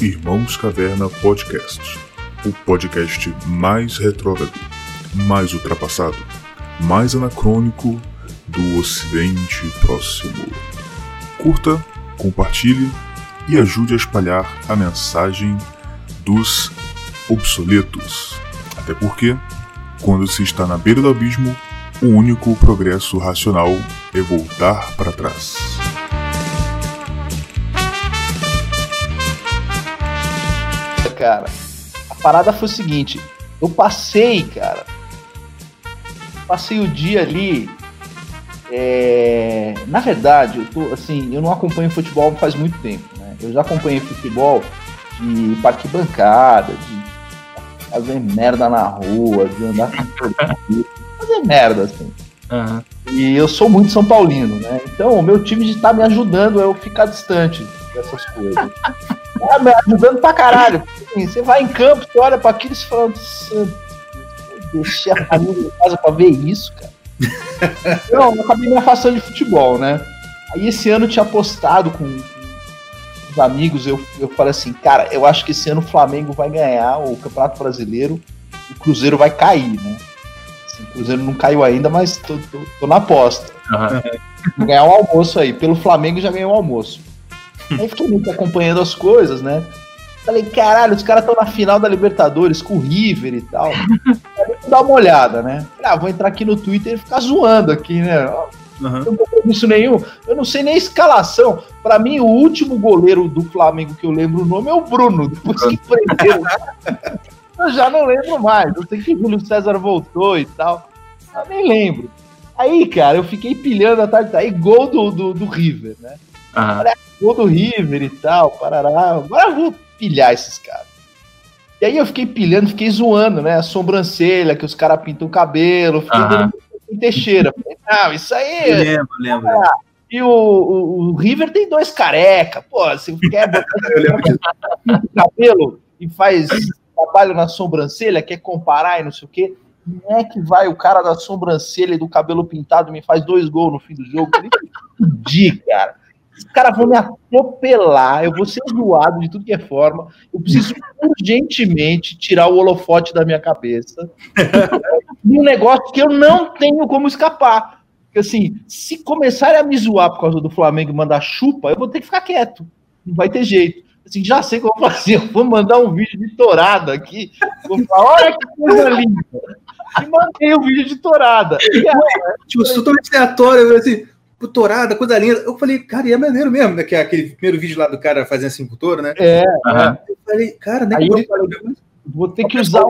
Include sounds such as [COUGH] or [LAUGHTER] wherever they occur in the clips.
Irmãos Caverna Podcast, o podcast mais retrógrado, mais ultrapassado, mais anacrônico do Ocidente Próximo. Curta, compartilhe e ajude a espalhar a mensagem dos obsoletos. Até porque, quando se está na beira do abismo, o único progresso racional é voltar para trás. Cara, a parada foi o seguinte: eu passei, cara, passei o dia ali. É... Na verdade, eu tô assim, eu não acompanho futebol faz muito tempo, né? Eu já acompanhei futebol de parque bancada, de fazer merda na rua, de andar com [LAUGHS] fazer merda, assim. Uhum. E eu sou muito São Paulino, né? Então o meu time está me ajudando a eu ficar distante dessas coisas. [LAUGHS] tá me ajudando pra caralho. Você vai em campo, você olha pra aquilo e fala, deixei a família em casa pra ver isso, cara. [LAUGHS] Não, eu acabei me afastando de futebol, né? Aí esse ano eu tinha apostado com, os amigos, eu, eu falei assim, cara, eu acho que esse ano o Flamengo vai ganhar o Campeonato Brasileiro, o Cruzeiro vai cair, né? Assim, o Cruzeiro não caiu ainda, mas tô, tô, tô na aposta. Uhum. Ganhar um almoço aí. Pelo Flamengo já ganhou um almoço. Aí fiquei muito acompanhando as coisas, né? Falei, caralho, os caras estão na final da Libertadores com o River e tal. Vou dar uma olhada, né? Ah, vou entrar aqui no Twitter e ficar zoando aqui, né? Uhum. Não tem isso nenhum. Eu não sei nem a escalação. Para mim, o último goleiro do Flamengo que eu lembro o nome é o Bruno. Depois que prendeu. eu já não lembro mais. Eu sei que o Júlio César voltou e tal. Eu nem lembro. Aí, cara, eu fiquei pilhando a tarde. Aí, gol do, do, do River, né? Uhum. Do River e tal, parará. Agora eu vou pilhar esses caras. E aí eu fiquei pilhando, fiquei zoando, né? A sobrancelha, que os caras pintam o cabelo, fiquei uhum. dando Teixeira. Não, isso aí. Eu lembro, lembro. Ah, e o, o, o, River tem dois careca. Pô, você quer botar [LAUGHS] cabelo e faz trabalho na sobrancelha, quer comparar e não sei o quê. Não é que vai o cara da sobrancelha e do cabelo pintado me faz dois gols no fim do jogo. Eu [LAUGHS] cara. Os caras vão me atropelar, eu vou ser zoado de tudo que é forma. Eu preciso urgentemente tirar o holofote da minha cabeça. [LAUGHS] um negócio que eu não tenho como escapar. Porque assim, se começarem a me zoar por causa do Flamengo e mandar chupa, eu vou ter que ficar quieto. Não vai ter jeito. Assim, já sei o que eu vou fazer. Eu vou mandar um vídeo de torada aqui. Vou falar, olha que coisa linda. E mandei o um vídeo de torada. E aí, tipo, totalmente aleatório, assim, torada, coisa linda. Eu falei, cara, e é maneiro mesmo, né? Que é aquele primeiro vídeo lá do cara fazendo assim touro, né? É. Uhum. Eu falei, cara, né? Eu falei, vou ter que usar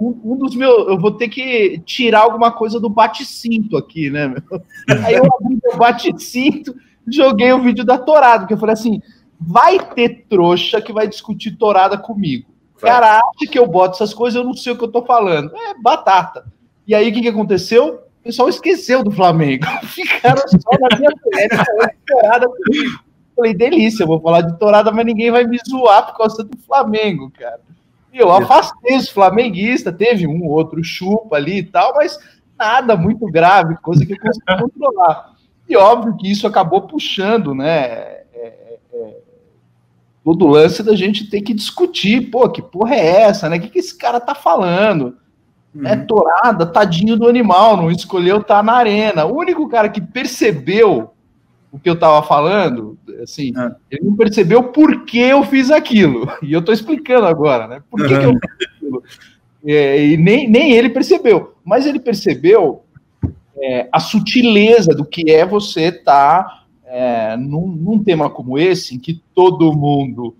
um, um, dos meus. Eu vou ter que tirar alguma coisa do bate-cinto aqui, né? Meu? [LAUGHS] Aí eu abri o bate-cinto, joguei o vídeo da torada, porque eu falei assim: vai ter trouxa que vai discutir torada comigo. Cara, acha que eu boto essas coisas, eu não sei o que eu tô falando. É batata. E aí, o que, que aconteceu? O pessoal esqueceu do Flamengo. [LAUGHS] Ficaram só na minha [LAUGHS] torada comigo. Falei, delícia, eu vou falar de torada, mas ninguém vai me zoar por causa do Flamengo, cara. E eu afastei os flamenguistas, teve um outro chupa ali e tal, mas nada muito grave, coisa que eu consegui [LAUGHS] controlar. E óbvio que isso acabou puxando, né? É, é, é todo lance da gente ter que discutir, pô, que porra é essa, né? O que, que esse cara tá falando? Uhum. É torada, tadinho do animal, não escolheu estar tá na arena. O único cara que percebeu o que eu tava falando, assim, é. ele não percebeu por que eu fiz aquilo. [LAUGHS] E eu tô explicando agora, né? Por que, uhum. que eu fiz aquilo? É, e nem, nem ele percebeu. Mas ele percebeu é, a sutileza do que é você estar tá, é, num, num, tema como esse, em que todo mundo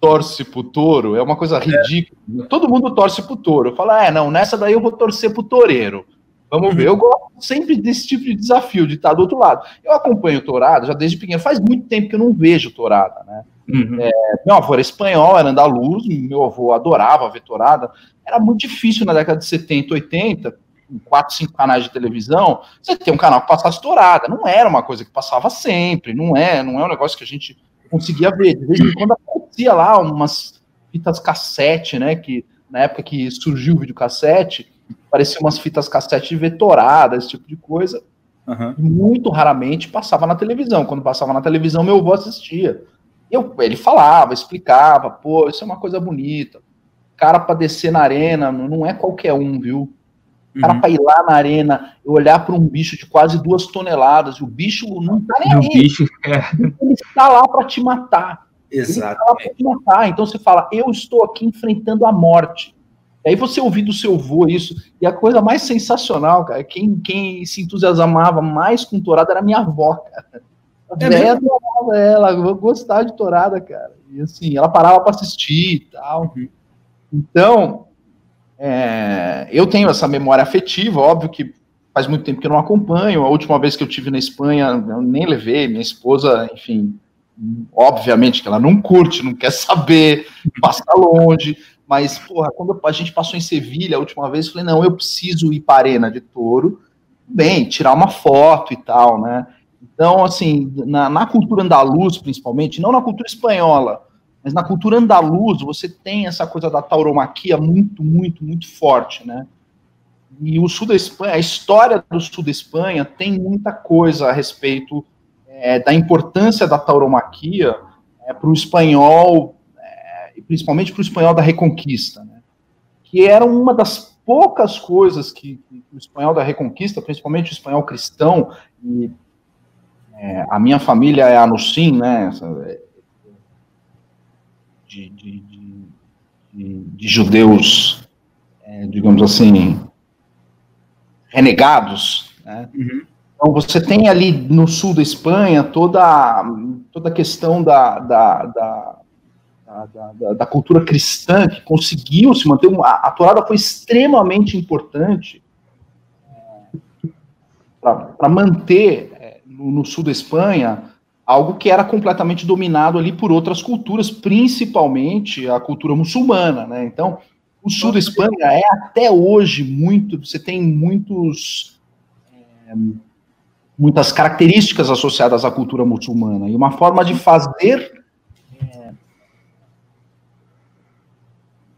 torce pro touro, é uma coisa ridícula. Todo mundo torce pro touro. Fala, é, não, nessa daí eu vou torcer pro toureiro. Vamos ver. Eu gosto sempre desse tipo de desafio, de estar do outro lado. Eu acompanho Tourada já desde pequeno. Faz muito tempo que eu não vejo Tourada, né? Uhum. É, meu avô era espanhol, era andaluz, meu avô adorava ver Tourada. Era muito difícil na década de 70, 80, com quatro, cinco canais de televisão, você ter um canal que passasse Tourada. Não era uma coisa que passava sempre, não é, não é um negócio que a gente conseguia ver. De vez em quando aparecia lá umas fitas cassete, né? Que na época que surgiu o videocassete, parecia umas fitas cassete vetoradas, esse tipo de coisa. Uhum. Muito raramente passava na televisão. Quando passava na televisão, meu avô assistia. Eu, ele falava, explicava, pô, isso é uma coisa bonita. Cara para descer na arena não é qualquer um, viu? cara uhum. para ir lá na arena e olhar para um bicho de quase duas toneladas, e o bicho não tá nem aí. Bicho, é. Ele está lá para te matar. Exato. Te matar. Então você fala, eu estou aqui enfrentando a morte. E aí você ouvir do seu avô isso, e a coisa mais sensacional, cara, quem, quem se entusiasmava mais com torada era minha avó, cara. A é velha adorava ela, eu gostava de torada, cara. E assim, ela parava para assistir e tal. Uhum. Então, é, eu tenho essa memória afetiva, óbvio que faz muito tempo que eu não acompanho. A última vez que eu tive na Espanha, eu nem levei. Minha esposa, enfim, obviamente que ela não curte, não quer saber, [LAUGHS] passa longe. Mas, porra, quando a gente passou em Sevilha a última vez, eu falei, não, eu preciso ir para a Arena de Touro, bem, tirar uma foto e tal, né? Então, assim, na, na cultura andaluz, principalmente, não na cultura espanhola, mas na cultura andaluz, você tem essa coisa da tauromaquia muito, muito, muito forte, né? E o sul da Espanha, a história do sul da Espanha tem muita coisa a respeito é, da importância da tauromaquia é, para o espanhol, é, principalmente para o espanhol da Reconquista, né? que era uma das poucas coisas que, que, o espanhol da Reconquista, principalmente o espanhol cristão, e é, a minha família é anusim, né? de, de, de, de judeus, é, digamos assim, renegados. Né? Uhum. Então, você tem ali no sul da Espanha toda, toda a questão da, da, da, da, da cultura cristã que conseguiu se manter. A, a Torada foi extremamente importante é, para manter é, no, no sul da Espanha algo que era completamente dominado ali por outras culturas, principalmente a cultura muçulmana, né? Então, o sul da Espanha é até hoje muito, você tem muitos é, muitas características associadas à cultura muçulmana e uma forma de fazer é,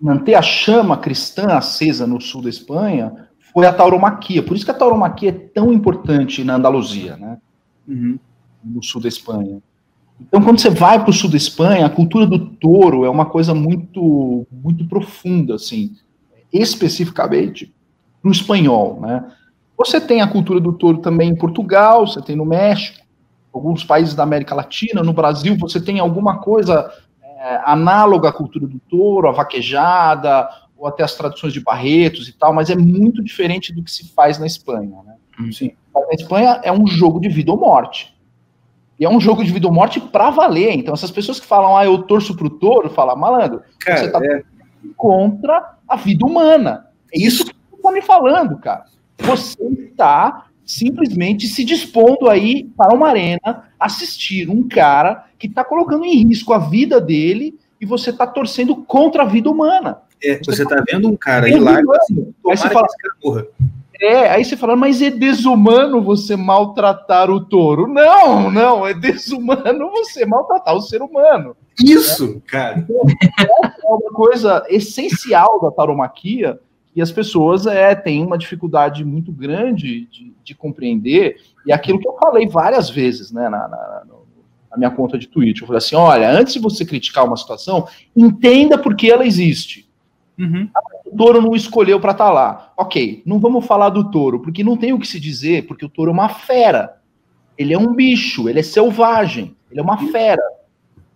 manter a chama cristã acesa no sul da Espanha foi a tauromaquia. Por isso que a tauromaquia é tão importante na Andaluzia, né? Uhum no sul da Espanha. Então, quando você vai para o sul da Espanha, a cultura do touro é uma coisa muito, muito profunda, assim, especificamente no espanhol, né? Você tem a cultura do touro também em Portugal, você tem no México, alguns países da América Latina, no Brasil você tem alguma coisa é, análoga à cultura do touro, a vaquejada, ou até as tradições de Barretos e tal, mas é muito diferente do que se faz na Espanha, né? Sim. Na Espanha é um jogo de vida ou morte. E é um jogo de vida ou morte pra valer. Então, essas pessoas que falam, ah, eu torço pro touro, fala, malandro, cara, você tá é... contra a vida humana. É isso que você tá me falando, cara. Você está simplesmente se dispondo aí para uma arena assistir um cara que está colocando em risco a vida dele e você está torcendo contra a vida humana. É, você está tá vendo um cara aí lá, assim, aí você fala, porra. É, aí você fala, mas é desumano você maltratar o touro. Não, não, é desumano você maltratar o ser humano. Isso, né? cara. Então, é uma coisa essencial da tauromaquia e as pessoas é, têm uma dificuldade muito grande de, de compreender. E aquilo que eu falei várias vezes né, na, na, na minha conta de Twitter. Eu falei assim: olha, antes de você criticar uma situação, entenda por que ela existe. Uhum. O touro não escolheu para estar tá lá. Ok, não vamos falar do touro, porque não tem o que se dizer, porque o touro é uma fera. Ele é um bicho, ele é selvagem, ele é uma fera.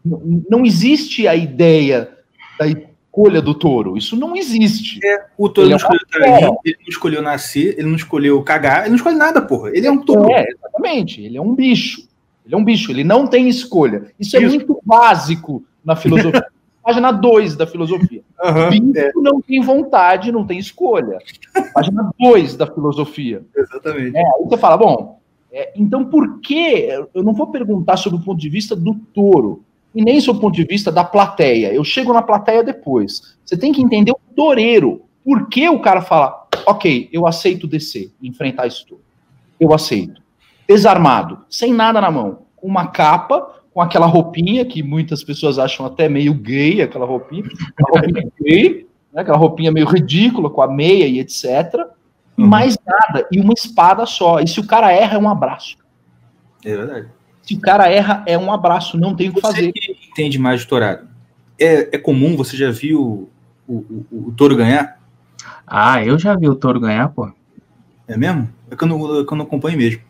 Não, não existe a ideia da escolha do touro. Isso não existe. É, o touro não é escolheu ali, ele não escolheu nascer, ele não escolheu cagar, ele não escolhe nada, porra. Ele é um touro. É, exatamente. Ele é um bicho. Ele é um bicho, ele não tem escolha. Isso, é Isso. é muito básico na filosofia. [LAUGHS] Página 2 da filosofia. Uhum, é. não tem vontade, não tem escolha. Página 2 da filosofia. Exatamente. É, aí você fala, bom, é, então por que. Eu não vou perguntar sobre o ponto de vista do touro, e nem sobre o ponto de vista da plateia. Eu chego na plateia depois. Você tem que entender o toureiro. Por que o cara fala, ok, eu aceito descer, enfrentar isso tudo. Eu aceito. Desarmado, sem nada na mão, com uma capa, com aquela roupinha que muitas pessoas acham até meio gay, aquela roupinha, uma roupinha gay, né, aquela roupinha meio ridícula, com a meia e etc. Uhum. Mais nada, e uma espada só. E se o cara erra, é um abraço. É verdade. Se o cara erra, é um abraço, não tem o que você fazer. Que entende mais de tourado. É, é comum, você já viu o, o, o, o touro ganhar? Ah, eu já vi o touro ganhar, pô. É mesmo? É que eu não, é que eu não acompanho mesmo.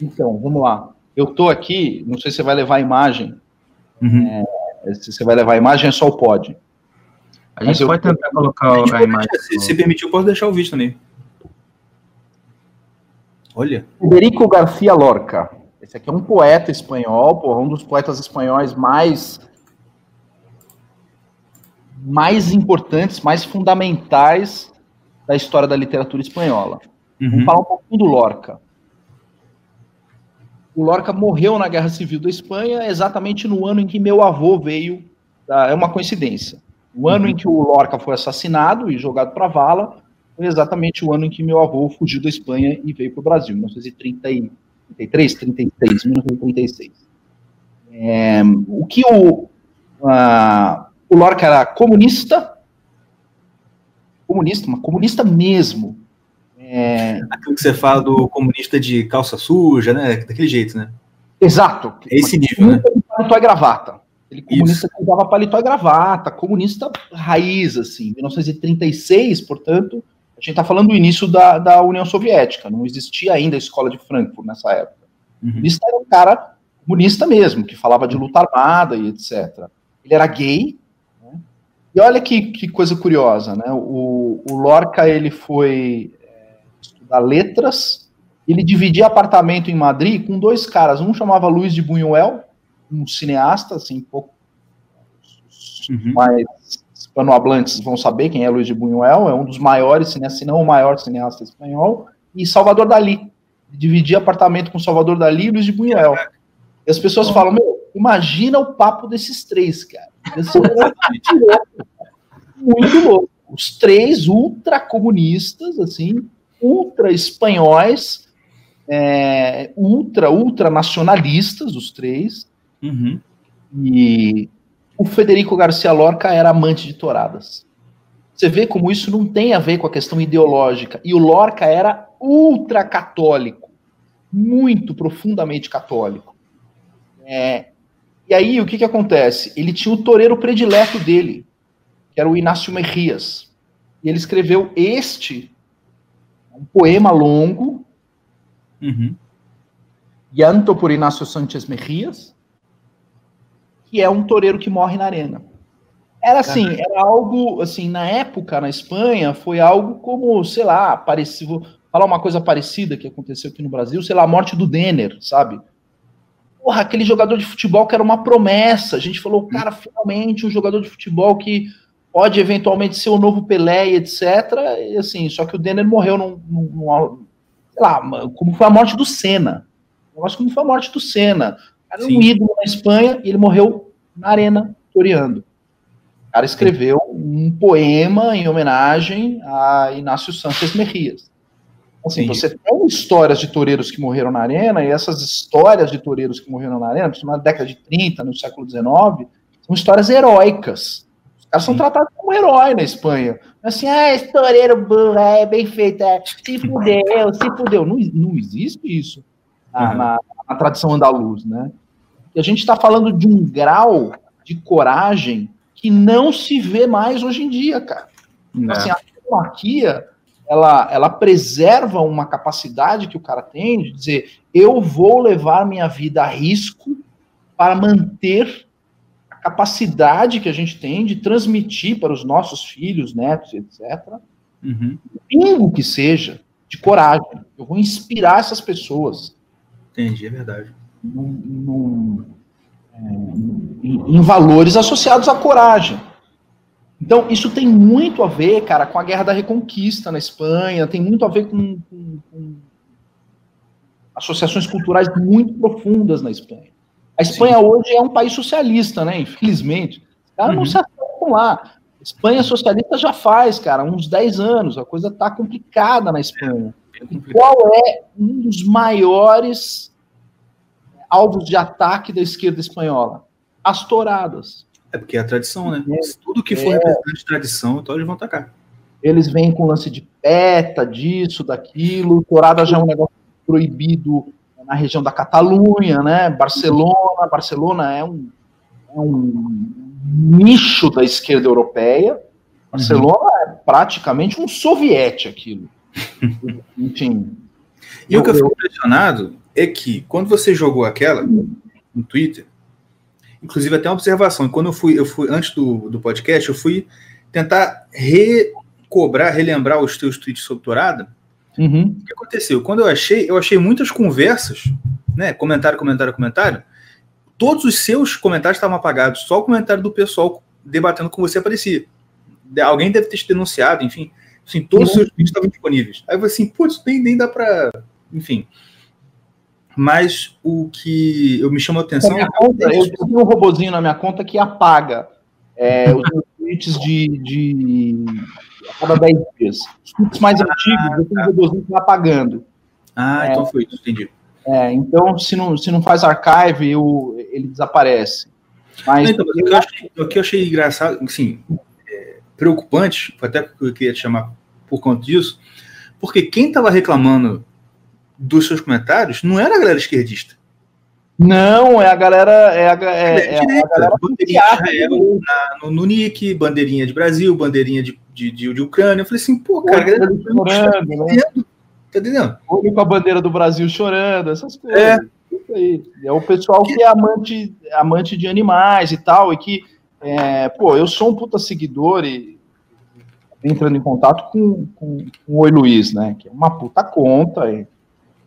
Então, vamos lá. Eu tô aqui, não sei se você vai levar a imagem. Uhum. É, se você vai levar a imagem, é só o pod. A gente pode eu, tentar colocar a, a imagem. Se, se permitir, eu posso deixar o vídeo também. Olha. Federico Garcia Lorca. Esse aqui é um poeta espanhol, porra, um dos poetas espanhóis mais mais importantes, mais fundamentais da história da literatura espanhola. Uhum. Vamos falar um pouquinho do Lorca. O Lorca morreu na Guerra Civil da Espanha exatamente no ano em que meu avô veio. É uma coincidência. O ano uhum. em que o Lorca foi assassinado e jogado para vala foi exatamente o ano em que meu avô fugiu da Espanha e veio para o Brasil, 1933, 36, 1936. É, o que o, a, o Lorca era comunista, comunista, mas comunista mesmo. É... Aquilo que você fala do comunista de calça suja, né? Daquele jeito, né? Exato. É esse nível, né? Paletó e gravata. Ele comunista Isso. que usava paletó e gravata, comunista raiz, assim. 1936, portanto, a gente está falando do início da, da União Soviética. Não existia ainda a escola de Frankfurt nessa época. Uhum. Comunista era um cara comunista mesmo, que falava de luta armada e etc. Ele era gay, e olha que, que coisa curiosa, né? O, o Lorca ele foi é, estudar letras, ele dividia apartamento em Madrid com dois caras, um chamava Luiz de Buñuel, um cineasta, assim, um pouco uhum. mais hispanohablantes vão saber quem é Luiz de Buñuel, é um dos maiores cineastas, se não o maior cineasta espanhol, e Salvador Dali. Dividia apartamento com Salvador Dali e Luiz de Buñuel. E as pessoas falam, meu, imagina o papo desses três, cara. muito louco. Os três ultracomunistas, assim, ultra espanhóis, é, ultra, ultra nacionalistas, os três. Uhum. E o Federico Garcia Lorca era amante de touradas. Você vê como isso não tem a ver com a questão ideológica. E o Lorca era ultra católico, muito profundamente católico. É, e aí, o que, que acontece? Ele tinha o toureiro predileto dele, que era o Inácio Mejias. E ele escreveu este, um poema longo, uhum. Llanto por Inácio Sánchez Mejias, que é um toureiro que morre na arena. Era assim, era algo, assim, na época, na Espanha, foi algo como, sei lá, parecido, falar uma coisa parecida que aconteceu aqui no Brasil, sei lá, a morte do Denner, sabe? porra, aquele jogador de futebol que era uma promessa. A gente falou, cara, finalmente um jogador de futebol que pode eventualmente ser o novo Pelé e etc. E assim, só que o Denner morreu num, num, num sei lá, como foi a morte do Senna. Eu acho como foi a morte do Senna. Era um ídolo na Espanha e ele morreu na arena, toreando. O cara escreveu um poema em homenagem a Inácio Santos Mejias. Assim, Sim. você tem histórias de toureiros que morreram na arena, e essas histórias de toureiros que morreram na arena, na década de 30, no século XIX, são histórias heróicas. Os caras Sim. são tratados como herói na Espanha. Assim, ah, esse toureiro burro, é bem feito, é, se fudeu, se fudeu. Não, não existe isso na, uhum. na, na tradição andaluz, né? E a gente está falando de um grau de coragem que não se vê mais hoje em dia, cara. Então, assim, a monarquia ela, ela preserva uma capacidade que o cara tem de dizer: eu vou levar minha vida a risco para manter a capacidade que a gente tem de transmitir para os nossos filhos, netos, etc. Uhum. Pingo que seja, de coragem. Eu vou inspirar essas pessoas. Entendi, é verdade. Num, num, é, em, em valores associados à coragem. Então, isso tem muito a ver, cara, com a Guerra da Reconquista na Espanha, tem muito a ver com, com, com associações culturais muito profundas na Espanha. A Espanha Sim. hoje é um país socialista, né? Infelizmente. Os caras uhum. não se acertam lá. A Espanha socialista já faz, cara, uns 10 anos. A coisa tá complicada na Espanha. É qual é um dos maiores alvos de ataque da esquerda espanhola? As touradas. É porque é a tradição, né? É, Tudo que for é. representante de tradição, então eles vão atacar. Eles vêm com lance de peta, disso, daquilo. Torada já é um negócio proibido na região da Catalunha, né? Barcelona, Barcelona é um, é um nicho da esquerda europeia. Barcelona uhum. é praticamente um soviete aquilo. [LAUGHS] Enfim. E eu, o que eu fico impressionado é que quando você jogou aquela no Twitter, inclusive até uma observação, quando eu fui, eu fui antes do, do podcast, eu fui tentar recobrar, relembrar os teus tweets sobre Torada. Uhum. O que aconteceu? Quando eu achei, eu achei muitas conversas, né? Comentário, comentário, comentário. Todos os seus comentários estavam apagados, só o comentário do pessoal debatendo com você aparecia. Alguém deve ter te denunciado, enfim. Assim, todos os seus vídeos estavam disponíveis. Aí eu falei assim, putz, nem, nem dá para. Enfim. Mas o que eu me chama a atenção. É conta, eu tenho um robozinho na minha conta que apaga é, [LAUGHS] os meus tweets de, de a cada 10 dias. Os tweets mais ah, antigos, eu tenho um robozinho que vai apagando. Ah, é, então foi isso, entendi. É, então, se não, se não faz archive, eu, ele desaparece. Mas, então, eu, o, que eu achei, o que eu achei engraçado, assim, é, preocupante, até que eu queria te chamar por conta disso, porque quem estava reclamando dos seus comentários não era a galera esquerdista. Não, é a galera. É a, é, é, é a galera bandeirinha Israel, na, no, no NIC, bandeirinha de Brasil, bandeirinha de, de, de, de Ucrânia. Eu falei assim, pô, cara, galera, chorando, né? Tá entendendo? Olho com a bandeira do Brasil chorando, essas coisas. É. Isso aí. É o pessoal que é amante, amante de animais e tal, e que, é, pô, eu sou um puta seguidor e entrando em contato com, com, com o Oi Luiz, né? Que é uma puta conta. E,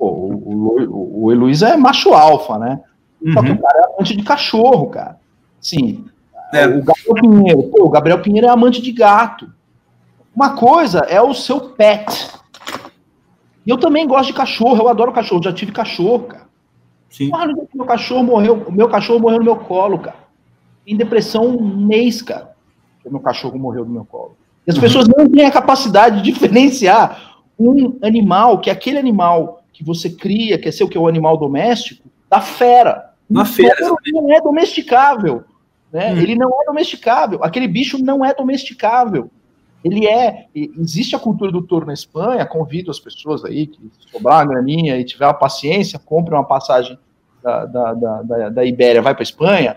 pô, o, o, o, é macho alfa, né? Uhum. Só que o cara é amante de cachorro, cara. Sim. É. O Gabriel Pinheiro, pô, o Gabriel Pinheiro é amante de gato. Uma coisa é o seu pet. E eu também gosto de cachorro, eu adoro cachorro, já tive cachorro, cara. Sim. Meu cachorro morreu, o meu cachorro morreu no meu colo, cara. Em depressão um mês, cara. O meu cachorro morreu no meu colo. E as uhum. pessoas não têm a capacidade de [LAUGHS] diferenciar um animal, que é aquele animal que você cria, que é seu, que é o animal doméstico, da fera. Uma fera. Não é domesticável. Né? Hum. Ele não é domesticável. Aquele bicho não é domesticável. Ele é. Existe a cultura do touro na Espanha. Convido as pessoas aí que sobrar uma graninha e tiver a paciência, compre uma passagem da, da, da, da Ibéria, vai para Espanha,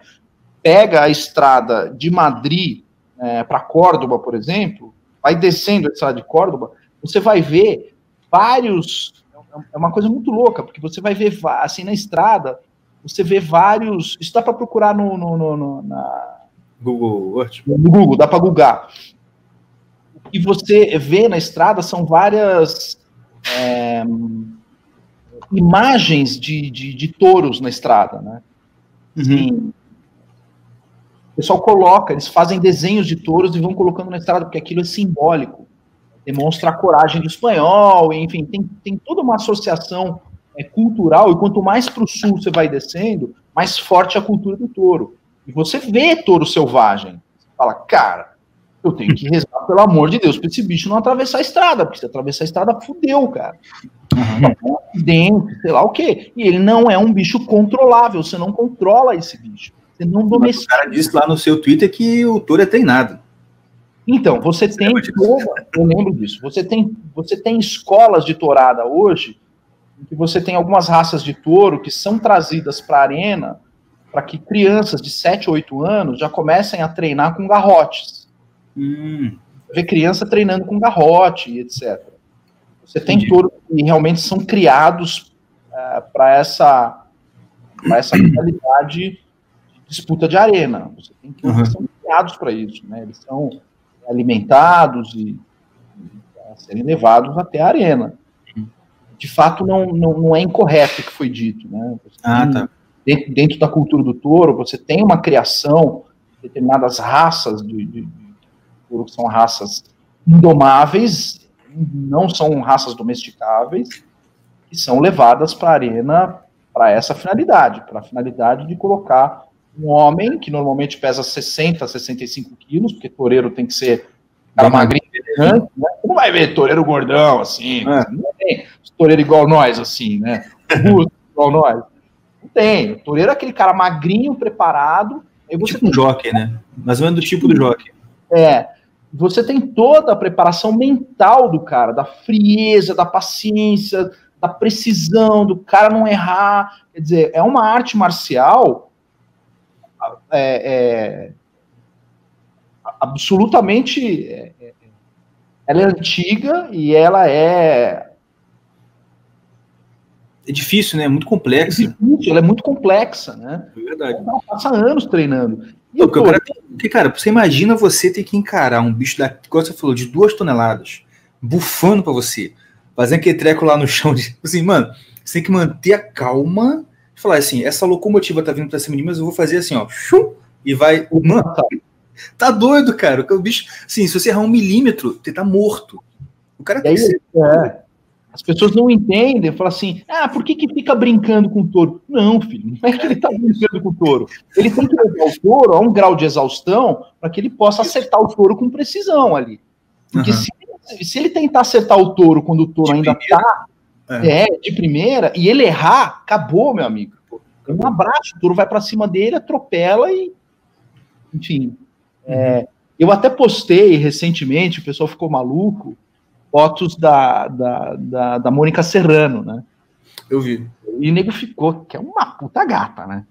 pega a estrada de Madrid é, para Córdoba, por exemplo, vai descendo a estrada de Córdoba, você vai ver vários. É uma coisa muito louca, porque você vai ver, assim, na estrada, você vê vários. Isso dá para procurar no, no, no, no, na. Google Earth. No Google, dá para googar. O que você vê na estrada são várias é, imagens de, de, de, touros na estrada, né? Uhum. O pessoal coloca, eles fazem desenhos de touros e vão colocando na estrada, porque aquilo é simbólico. Demonstra a coragem do espanhol, enfim, tem, tem toda uma associação é, cultural, e quanto mais para o sul você vai descendo, mais forte é a cultura do touro. E você vê touro selvagem. Você fala, cara, eu tenho que rezar, pelo amor de Deus, para esse bicho não atravessar a estrada, porque se atravessar a estrada, fudeu, cara. Uhum. Dentro, sei lá o quê. E ele não é um bicho controlável, você não controla esse bicho. Você não domestica. O cara disse lá no seu Twitter que o touro é treinado. Então, você, tem eu lembro disso. Você tem, você tem escolas de tourada hoje em que você tem algumas raças de touro que são trazidas para a arena para que crianças de 7 ou 8 anos já comecem a treinar com garrotes. Hum. Ver criança treinando com garrote, etc. Você tem Entendi. touros que realmente são criados é, para essa, essa [CLEARS THROAT] realidade disputa de arena. Você tem que uhum. são criados para isso, né? Eles são alimentados e, e serem levados até a arena. De fato, não, não, não é incorreto o que foi dito, né? ah, tem, tá. Dentro, dentro, da cultura do touro, você tem uma criação de determinadas raças de, de, de touro que são raças indomáveis, não são raças domesticáveis, que são levadas para a arena para essa finalidade, para a finalidade de colocar um homem que normalmente pesa 60, 65 quilos, porque toureiro tem que ser cara magrinho, né? Não vai ver toureiro gordão, assim, é. não tem toureiro igual nós, assim, né? [LAUGHS] igual nós. Não tem. O toureiro é aquele cara magrinho, preparado. Aí você tipo tem... um jockey, né? Mais ou menos do tipo do jockey. É. Você tem toda a preparação mental do cara, da frieza, da paciência, da precisão, do cara não errar. Quer dizer, é uma arte marcial é, é, absolutamente. É, é, ela é antiga e ela é. É difícil, né? Muito complexa. É difícil, ela é muito complexa, né? É verdade. Ela passa anos treinando. E, Não, pô, cara, porque, cara, você imagina você ter que encarar um bicho da, como você falou, de duas toneladas, bufando para você, fazendo aquele treco lá no chão, de, assim, mano, você tem que manter a calma e falar assim, essa locomotiva tá vindo pra cima de mim, mas eu vou fazer assim, ó, chum, e vai, mano, tá doido, cara, o bicho, assim, se você errar um milímetro, você tá morto. O cara tem que ser... É. As pessoas não entendem, falam assim, ah, por que, que fica brincando com o touro? Não, filho, não é que ele está brincando com o touro. Ele tem que levar o touro a um grau de exaustão para que ele possa acertar o touro com precisão ali. Porque uhum. se, se, ele tentar acertar o touro quando o touro de ainda está é. é. de primeira, e ele errar, acabou, meu amigo. Um abraço, o touro vai para cima dele, atropela e. Enfim. É, uhum. É, eu até postei recentemente, o pessoal ficou maluco fotos da, da, da, da Mônica Serrano, né? Eu vi. E o nego ficou, que é uma puta gata, né?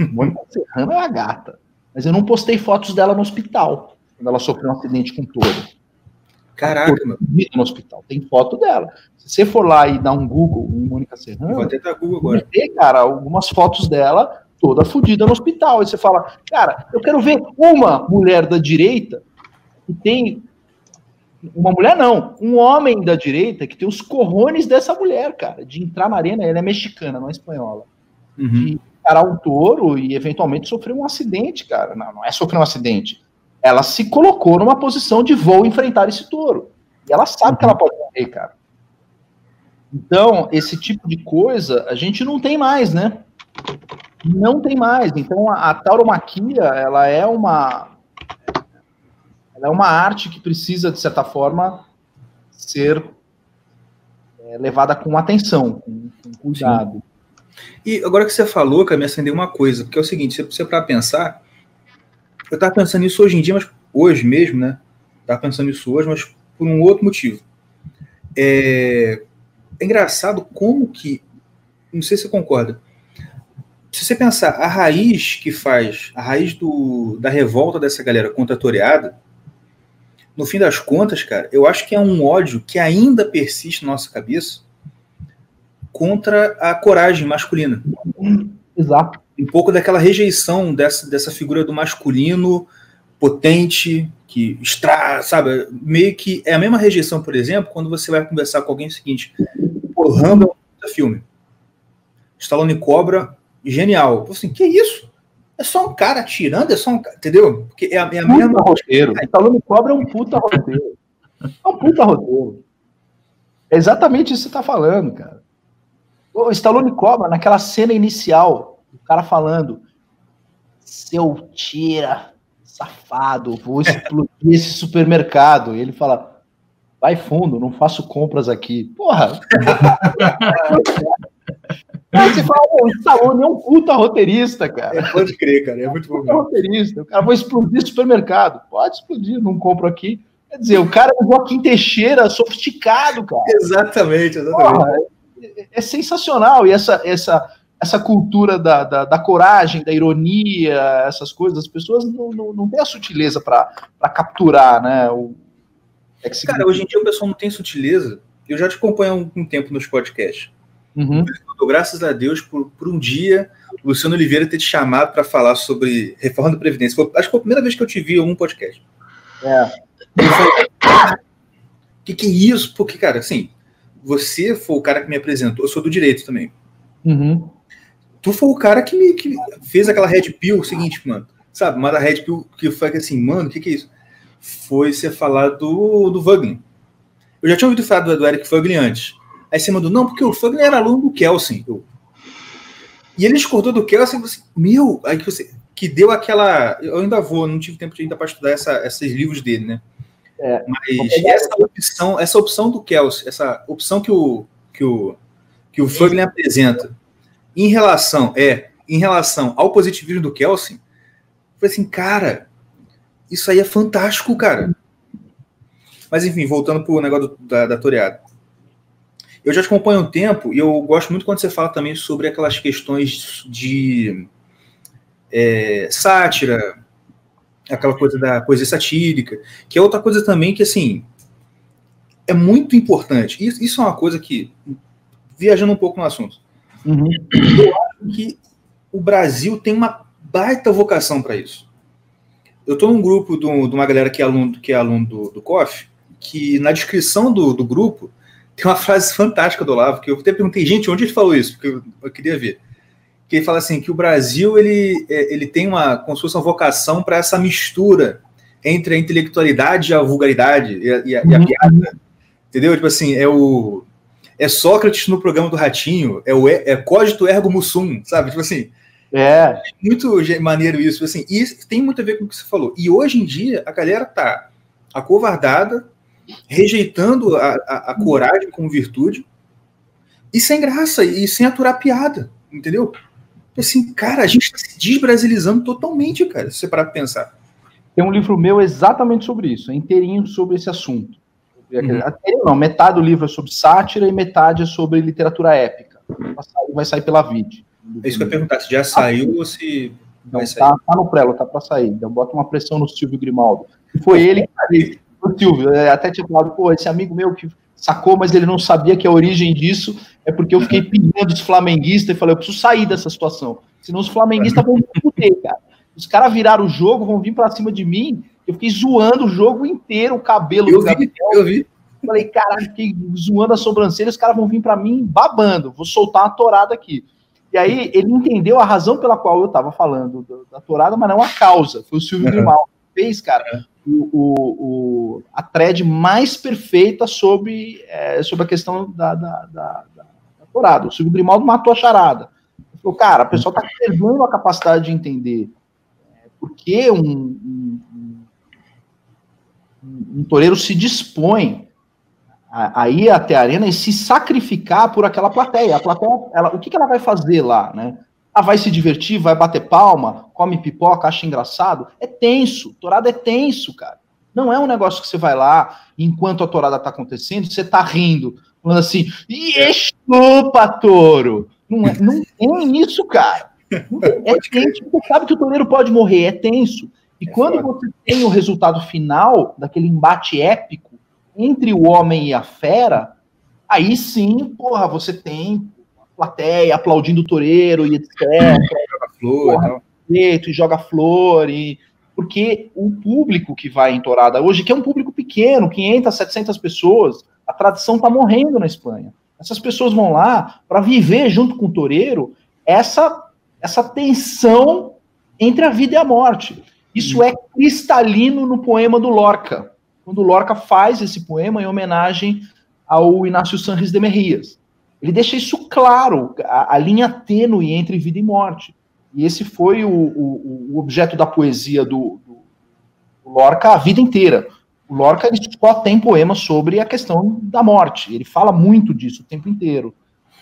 [LAUGHS] Mônica Serrano é uma gata. Mas eu não postei fotos dela no hospital, quando ela sofreu um acidente com touro. Caraca, mano. No hospital. Tem foto dela. Se você for lá e dar um Google em Mônica Serrano, vou até dar Google agora. Vai ter, cara, algumas fotos dela toda fodida no hospital. E você fala, cara, eu quero ver uma mulher da direita que tem uma mulher não, um homem da direita que tem os corrones dessa mulher, cara, de entrar na arena, ela é mexicana, não é espanhola. Uhum. De encarar um touro e eventualmente sofrer um acidente, cara. Não, não é sofrer um acidente. Ela se colocou numa posição de vou enfrentar esse touro. E ela sabe uhum. que ela uhum. pode morrer, cara. Então, esse tipo de coisa a gente não tem mais, né? Não tem mais. Então, a, a tauromaquia, ela é uma ela é uma arte que precisa, de certa forma, ser é, levada com atenção, com, com cuidado. Sim. E agora que você falou, que me acendeu uma coisa, porque é o seguinte, se você para pensar, eu estava pensando nisso hoje em dia, mas hoje mesmo, né? Estava pensando nisso hoje, mas por um outro motivo. É, é engraçado como que, não sei se você concorda, se você pensar, a raiz que faz, a raiz do, da revolta dessa galera contra a toreada, no fim das contas, cara, eu acho que é um ódio que ainda persiste na nossa cabeça contra a coragem masculina. Exato. Um pouco daquela rejeição dessa, dessa figura do masculino potente, que extra, sabe? Meio que é a mesma rejeição, por exemplo, quando você vai conversar com alguém o seguinte: o Rambo é um filme. Stallone Cobra, genial. Assim, que isso? É só um cara atirando, é só um cara, entendeu? Porque é a, é a mesma. roteiro. Stallone Cobra é um puta roteiro. É um puta roteiro. É exatamente isso que você tá falando, cara. O Stallone Cobra, naquela cena inicial, o cara falando: seu tira, safado, vou explodir esse supermercado. E ele fala: vai fundo, não faço compras aqui. Porra! [LAUGHS] Aí você fala, o Stallone é um puta roteirista, cara. É, pode crer, cara, é muito bom. É roteirista. O cara vai explodir supermercado. Pode explodir, não compro aqui. Quer dizer, o cara é um Joaquim Teixeira sofisticado, cara. Exatamente, exatamente. Porra, é, é, sensacional. E essa, essa, essa cultura da, da, da, coragem, da ironia, essas coisas, as pessoas não, não, não têm a sutileza para capturar, né? O, é cara, hoje em dia o pessoal não tem sutileza. Eu já te acompanho há um, um tempo nos podcasts. Uhum. Graças a Deus por, por um dia o Luciano Oliveira ter te chamado para falar sobre reforma da Previdência. Foi, acho que foi a primeira vez que eu te vi em algum podcast. É. o que, que é isso? Porque, cara, assim, você foi o cara que me apresentou, eu sou do direito também. Uhum. Tu foi o cara que me que fez aquela Red Pill, o seguinte, mano, sabe, uma da Red Pill que foi assim, mano, o que, que é isso? Foi você falar do, do Wagner. Eu já tinha ouvido falar do, do Eric Wagner antes. Aí você mandou, não, porque o Fagner era aluno do Kelsen. Eu, e ele discordou do Kelsen, você, meu, aí que você, que deu aquela, eu ainda vou, não tive tempo de ainda para estudar essa, esses livros dele, né? É, Mas essa opção, essa opção do Kelsen, essa opção que o que o que o Fagner apresenta em relação é em relação ao positivismo do Kelsen, foi assim, cara, isso aí é fantástico, cara. Mas enfim, voltando pro negócio do, da, da toreada. eu já te acompanho um tempo e eu gosto muito quando você fala também sobre aquelas questões de é, sátira, aquela coisa da poesia satírica, que é outra coisa também que, assim, é muito importante. Isso, isso é uma coisa que, viajando um pouco no assunto, uhum. eu acho que o Brasil tem uma baita vocação para isso. Eu estou num grupo de uma galera que é aluno, que é aluno do, do COF, que na descrição do, do grupo tem uma frase fantástica do Olavo, que eu até perguntei, gente, onde ele falou isso? Porque eu, eu queria ver. Que ele fala assim, que o Brasil, ele, é, ele tem uma, como se fosse uma vocação para essa mistura entre a intelectualidade e a vulgaridade e a, e a, e a uhum. piada. Entendeu? Tipo assim, é o... É Sócrates no programa do Ratinho, é o é cógito ergo mussum, sabe? Tipo assim, é. Muito maneiro isso, assim, e tem muito a ver com o que você falou. E hoje em dia, a galera tá acovardada, rejeitando a, a, a coragem como virtude e sem graça e sem aturar piada, entendeu? Assim, cara, a gente está se desbrasilizando totalmente, cara, se você parar para pensar. Tem um livro meu exatamente sobre isso, é inteirinho sobre esse assunto. Uhum. Não, metade do livro é sobre sátira e metade é sobre literatura épica. Vai sair, pela VID. É isso que eu ia perguntar, se já saiu ou se vai sair? Tá, tá no prelo, tá para sair. Então bota uma pressão no Silvio Grimaldo. Foi ele que o Silvio, é, até tinha falado, pô, esse amigo meu que sacou, mas ele não sabia que a origem disso é porque eu fiquei pedindo os flamenguistas e falei, eu preciso sair dessa situação. Senão os flamenguistas vão me fuder, cara. Os caras viraram o jogo, vão vir para cima de mim. Eu fiquei zoando o jogo inteiro, o cabelo eu do vi, Eu vi. Falei, caralho, fiquei zoando a sobrancelha, os caras vão vir para mim babando. Vou soltar uma torada aqui. E aí ele entendeu a razão pela qual eu estava falando da torada, mas não a causa. Foi o Silvio uhum. Que fez, cara. Uhum o, o, a thread mais perfeita sobre, é, sobre a questão da, da, da, da, da O Silvio Grimaldo matou a charada. Ele falou, cara, a pessoa está perdendo a capacidade de entender é, por que um, um, toureiro se dispõe a, a, ir até a arena e se sacrificar por aquela plateia. A plateia, ela, o que, que ela vai fazer lá, né? Ah, vai se divertir, vai bater palma, come pipoca, acha engraçado. É tenso. Torada é tenso, cara. Não é um negócio que você vai lá, enquanto a torada tá acontecendo, você tá rindo, falando assim, e chupa, touro. Não, é, não tem isso, cara. [LAUGHS] É tenso, você sabe que o toureiro pode morrer, é tenso. E é quando foda. você tem o resultado final daquele embate épico entre o homem e a fera, aí sim, porra, você tem plateia aplaudindo o toureiro e etc. [CLEARS THROAT] joga flor, porra, e joga flor e porque o público que vai em Torada hoje, que é um público pequeno, 500, 700 pessoas, a tradição está morrendo na Espanha. Essas pessoas vão lá para viver junto com o toureiro essa essa tensão entre a vida e a morte. Isso é cristalino no poema do Lorca, quando Lorca faz esse poema em homenagem ao Inácio Sanches de Merrias. Ele deixa isso claro, a, a linha tênue entre vida e morte. E esse foi o, o, o objeto da poesia do, do, do, Lorca a vida inteira. O Lorca ele só tem poemas sobre a questão da morte. Ele fala muito disso o tempo inteiro.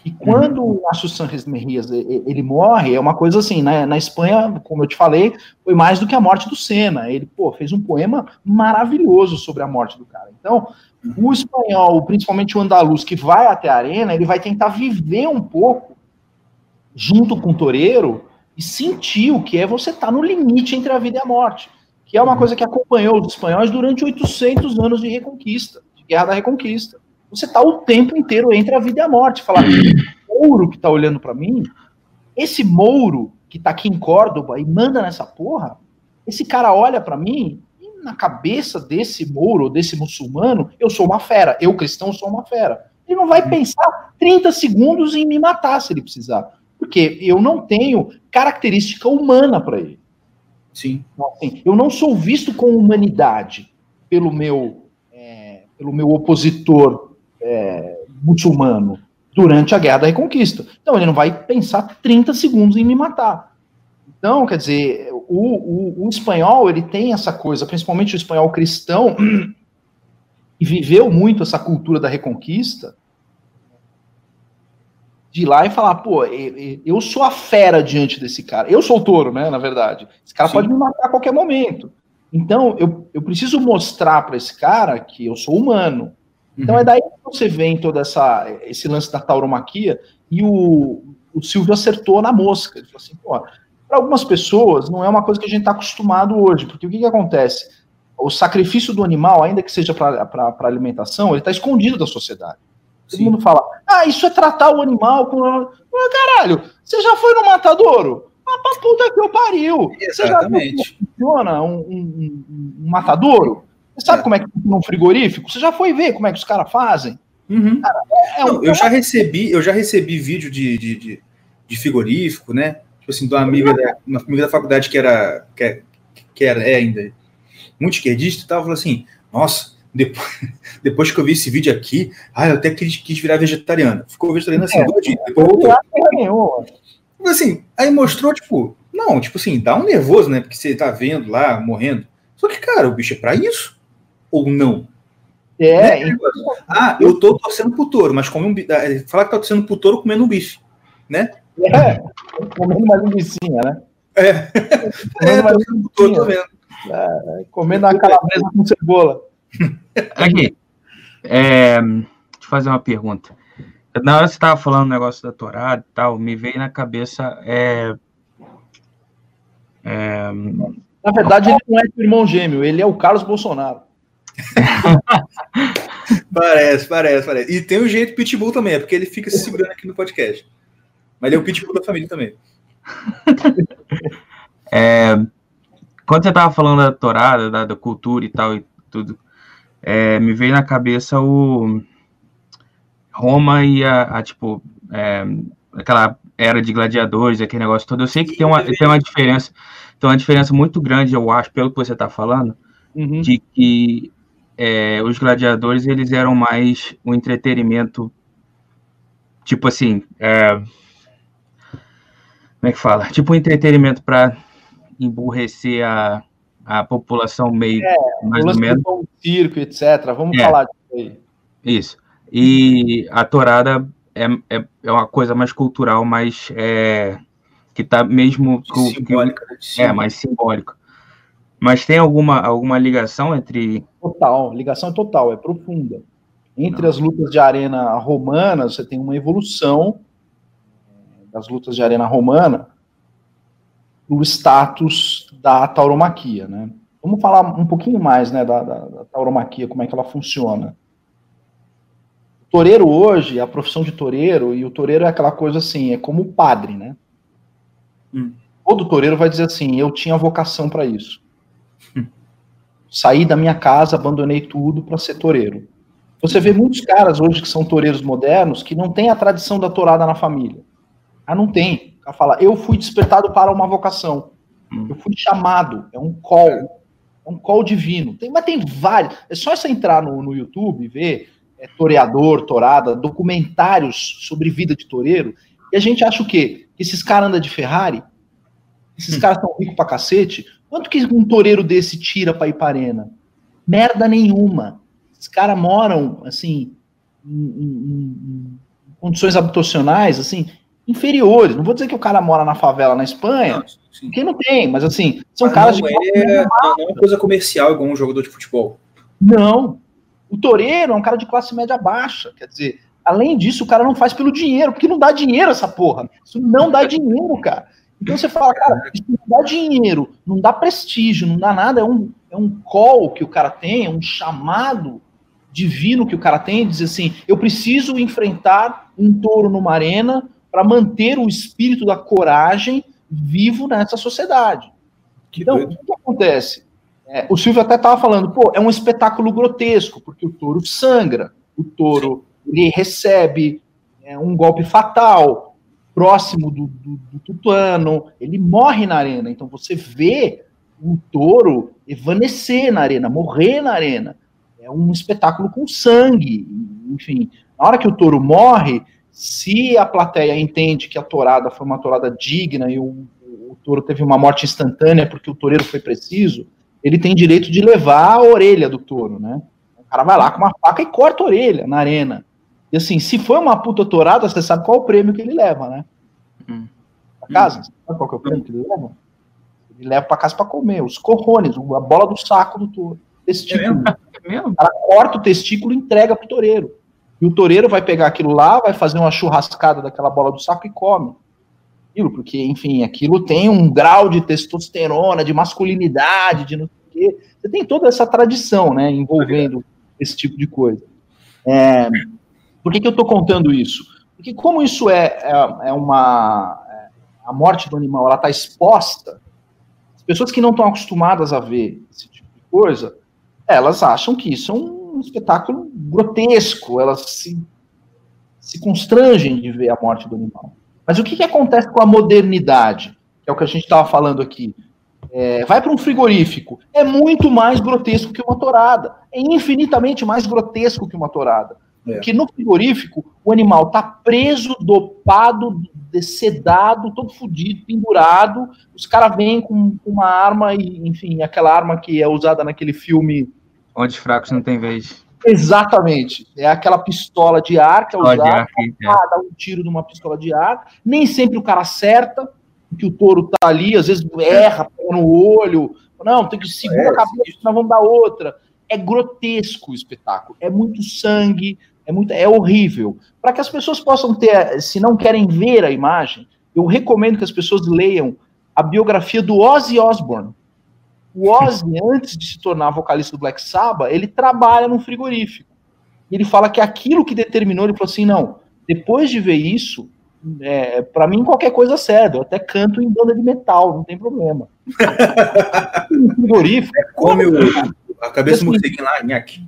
E quando uhum. o Inácio Sanches Merrias ele morre, é uma coisa assim, né? Na Espanha, como eu te falei, foi mais do que a morte do Senna. Ele, pô, fez um poema maravilhoso sobre a morte do cara. Então, o espanhol, principalmente o andaluz, que vai até a arena, ele vai tentar viver um pouco junto com o toureiro e sentir o que é você estar tá no limite entre a vida e a morte, que é uma coisa que acompanhou os espanhóis durante 800 anos de reconquista, de guerra da reconquista. Você está o tempo inteiro entre a vida e a morte. Falar, Mouro que está olhando para mim, esse Mouro que está aqui em Córdoba e manda nessa porra, esse cara olha para mim na cabeça desse mouro, desse muçulmano, eu sou uma fera, eu cristão sou uma fera. Ele não vai uhum. pensar 30 segundos em me matar se ele precisar, porque eu não tenho característica humana para ele. Sim. Então, assim, eu não sou visto com humanidade pelo meu, é, pelo meu opositor é, muçulmano durante a Guerra da Reconquista. Então ele não vai pensar 30 segundos em me matar. Então, quer dizer, o, o, o, espanhol ele tem essa coisa, principalmente o espanhol cristão, [CLEARS THROAT] e viveu muito essa cultura da reconquista, de ir lá e falar, pô, eu sou a fera diante desse cara. Eu sou o touro, né, na verdade. Esse cara Sim. pode me matar a qualquer momento. Então, eu, eu preciso mostrar para esse cara que eu sou humano, Então uhum. é daí que você vê todo essa, esse lance da tauromaquia e o, o Silvio acertou na mosca. Ele falou assim, pô, para algumas pessoas não é uma coisa que a gente está acostumado hoje, porque o que, que acontece? O sacrifício do animal, ainda que seja para alimentação, ele está escondido da sociedade. Todo Sim. mundo fala, ah, isso é tratar o animal com. Caralho, você já foi no matadouro? Ah, pra puta que eu pariu. Exatamente. Você já funciona um, um, um, matadouro? Você sabe é. como é que funciona um frigorífico? Você já foi ver como é que os caras fazem? Uhum. Cara, é, é Não, eu já recebi, eu já recebi vídeo de, de, de, de frigorífico, né? Tipo assim, de uma amiga da, uma amiga da faculdade que era, que, que era é ainda muito esquerdista e tal, falou assim: nossa, depois, [LAUGHS] depois que eu vi esse vídeo aqui, ah, eu até quis, quis virar vegetariana. Ficou vegetariana assim, é, dois dias. Depois voltou. Assim, aí mostrou, tipo, não, tipo assim, dá um nervoso, né? Porque você tá vendo lá, morrendo. Só que, cara, o bicho é pra isso? Ou não? É. Ah, eu tô torcendo pro touro, mas come um é, Fala que tá torcendo pro touro comendo um bife, né? É, comendo uma linguiça, né? É. Comendo é, uma linguiça. Tô vendo. É, comendo uma calabresa com cebola. Aqui. É, deixa eu fazer uma pergunta. Na hora que você estava falando o negócio da Torá e tal, me veio na cabeça. É, é, na verdade, ele não é seu irmão gêmeo, ele é o Carlos Bolsonaro. [LAUGHS] parece, parece, parece. E tem o jeito Pitbull também, é porque ele fica se segurando aqui no podcast. Mas ele é o Pitbull da família também. [LAUGHS] É, quando você estava falando da Torá, da, da, cultura e tal e tudo, é, me veio na cabeça o Roma e a, a tipo, é, aquela era de gladiadores, aquele negócio todo. Eu sei que tem uma, tem uma diferença, tem uma diferença muito grande, eu acho, pelo que você está falando, uhum. de que é, os gladiadores eles eram mais um entretenimento, tipo assim, é, como é que fala? Tipo um entretenimento para emburrecer a, a população meio é, mais ou menos. Um circo, etc. Vamos é, falar disso aí. Isso. E a torada é, é, é uma coisa mais cultural, mais é, que está mesmo simbólica, que, é mais simbólico. Mas tem alguma alguma ligação entre total, ligação total, é profunda. Entre Não. as lutas de arena romanas, você tem uma evolução das lutas de arena romana o status da tauromaquia, né? Vamos falar um pouquinho mais, né, da, da, da tauromaquia, como é que ela funciona. O toureiro hoje, a profissão de toureiro, e o toureiro é aquela coisa assim, é como o padre, né? Hum. Todo toureiro vai dizer assim, eu tinha vocação para isso. Saí da minha casa, abandonei tudo para ser toureiro. Você vê muitos caras hoje que são toureiros modernos que não tem a tradição da tourada na família. Ah, não tem cara fala, eu fui despertado para uma vocação. Hum. Eu fui chamado, é um call. É um call divino. Tem, mas tem vários. É só você entrar no, no YouTube e ver é, toreador, torada, documentários sobre vida de toureiro, e a gente acha o quê? Que esses caras andam de Ferrari? Esses hum. caras são ricos pra cacete? Quanto que um toureiro desse tira pra ir pra arena? Merda nenhuma. Esses caras moram, assim, em, em, em condições habitacionais, assim, inferiores. Não vou dizer que o cara mora na favela na Espanha, não, porque não tem, mas assim, são mas caras não de. É, não é uma coisa comercial igual um jogador de futebol. Não. O Toreiro é um cara de classe média baixa. Quer dizer, além disso, o cara não faz pelo dinheiro, porque não dá dinheiro essa porra. Isso não dá [LAUGHS] dinheiro, cara. Então você fala, cara, isso não dá dinheiro, não dá prestígio, não dá nada, é um, é um call que o cara tem, é um chamado divino que o cara tem, diz assim, eu preciso enfrentar um touro numa arena para manter o espírito da coragem vivo nessa sociedade. Que então, doido. o que acontece? É, o Silvio até estava falando, pô, é um espetáculo grotesco, porque o touro sangra, o touro ele recebe é, um golpe fatal próximo do, do, do tutano, ele morre na arena. Então você vê o touro evanescer na arena, morrer na arena. É um espetáculo com sangue. Enfim, na hora que o touro morre, se a plateia entende que a torada foi uma torada digna e o, o touro teve uma morte instantânea porque o toureiro foi preciso, ele tem direito de levar a orelha do touro, né? O cara vai lá com uma faca e corta a orelha na arena. E assim, se foi uma puta torada, você sabe qual é o prêmio que ele leva, né? Hum. Pra casa, hum. sabe qual é o prêmio que ele leva? Ele leva pra casa pra comer, os corrones, a bola do saco do touro. testículo. É mesmo? Ela corta o testículo e entrega pro toureiro. E o toureiro vai pegar aquilo lá, vai fazer uma churrascada daquela bola do saco e come. Aquilo, porque, enfim, aquilo tem um grau de testosterona, de masculinidade, de não sei o quê. Você tem toda essa tradição, né, envolvendo esse tipo de coisa. É, por que, que eu estou contando isso? Porque como isso é, é, é uma... É, a morte do animal, ela está exposta, as pessoas que não estão acostumadas a ver esse tipo de coisa, elas acham que isso é um espetáculo grotesco, elas se, se constrangem de ver a morte do animal. Mas o que, que acontece com a modernidade? Que é o que a gente estava falando aqui. É, vai para um frigorífico, é muito mais grotesco que uma torada. É infinitamente mais grotesco que uma torada. É. Porque no frigorífico, o animal está preso, dopado, sedado, todo fodido, pendurado. Os caras vêm com uma arma, e, enfim, aquela arma que é usada naquele filme. Onde fracos não tem vez. Exatamente. É aquela pistola de ar que é usada para dar um tiro numa pistola de ar. Nem sempre o cara acerta, porque o touro tá ali, às vezes erra, pega no olho. Não, tem que segurar é, a cabeça, senão vamos dar outra. É grotesco o espetáculo. É muito sangue, é, muito, é horrível. Para que as pessoas possam ter, se não querem ver a imagem, eu recomendo que as pessoas leiam a biografia do Ozzy Osbourne. O Ozzy, [LAUGHS] antes de se tornar vocalista do Black Sabbath, ele trabalha num frigorífico. E ele fala que aquilo que determinou, ele falou assim, não, depois de ver isso, é, para mim qualquer coisa serve. Eu até canto em banda de metal, não tem problema. [LAUGHS] frigorífico. É como eu, a cabeça assim, morcega lá, nhaque.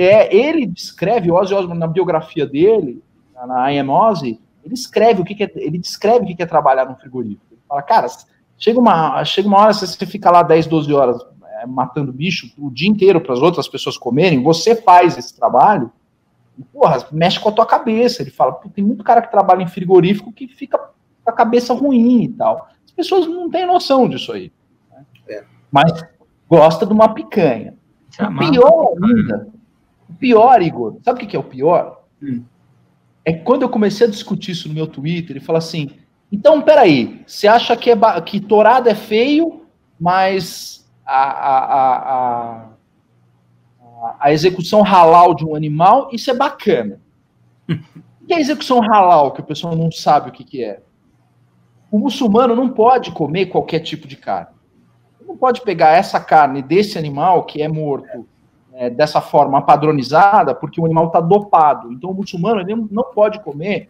É, ele descreve, Ozzy Osbourne, na biografia dele, na I Am Ozzy, ele escreve o que, que é, ele descreve o que, que é trabalhar num frigorífico. Ele fala, cara, chega uma, chega uma hora, você fica lá 10, 12 horas é, matando bicho o dia inteiro para as outras pessoas comerem, você faz esse trabalho, e, porra, mexe com a tua cabeça. Ele fala, tem muito cara que trabalha em frigorífico que fica com a cabeça ruim e tal. As pessoas não têm noção disso aí. Né? É. Mas gosta de uma picanha. Pior ainda, o pior, Igor, sabe o que é o pior? Hum. É quando eu comecei a discutir isso no meu Twitter, ele fala assim: então, peraí, você acha que, é que torado é feio, mas a, a, a, a, execução halal de um animal, isso é bacana. O que é execução halal, que o pessoal não sabe o que, que é? O muçulmano não pode comer qualquer tipo de carne. Ele não pode pegar essa carne desse animal que é morto é, dessa forma padronizada, porque o animal está dopado. Então, o muçulmano ele não pode comer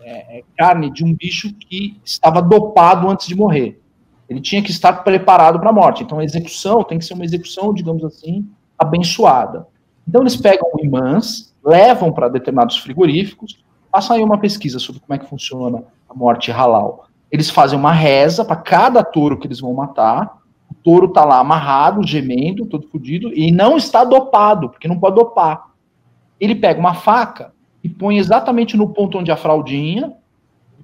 é, é, carne de um bicho que estava dopado antes de morrer. Ele tinha que estar preparado para a morte. Então, a execução tem que ser uma execução, digamos assim, abençoada. Então, eles pegam imãs, levam para determinados frigoríficos, façam aí uma pesquisa sobre como é que funciona a morte halal. Eles fazem uma reza para cada touro que eles vão matar, touro está lá amarrado, gemendo, todo fodido, e não está dopado, porque não pode dopar. Ele pega uma faca e põe exatamente no ponto onde a fraldinha,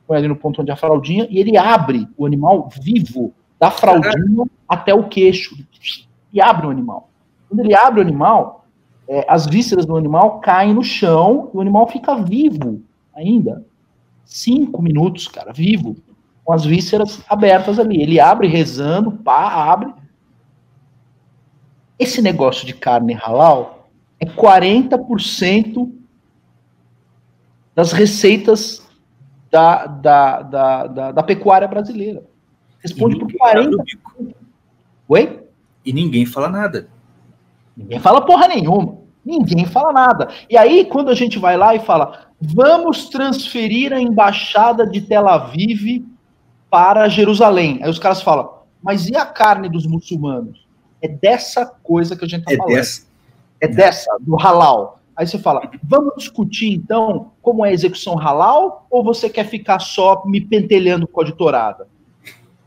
põe ali no ponto onde a fraldinha, e ele abre o animal vivo, da fraldinha até o queixo, e abre o animal. Quando ele abre o animal, é, as vísceras do animal caem no chão e o animal fica vivo ainda. Cinco minutos, cara, vivo com as vísceras abertas ali. Ele abre rezando, pá, abre. Esse negócio de carne halal é 40% das receitas da, da, da, da, da pecuária brasileira. Responde por 40%. Oi? E ninguém fala nada. Ninguém fala porra nenhuma. Ninguém fala nada. E aí, quando a gente vai lá e fala, vamos transferir a embaixada de Tel Aviv para Jerusalém. Aí os caras falam, mas e a carne dos muçulmanos? É dessa coisa que a gente está é falando. Dessa. É dessa, do halal. Aí você fala, vamos discutir então como é a execução halal ou você quer ficar só me pentelhando com a de torada?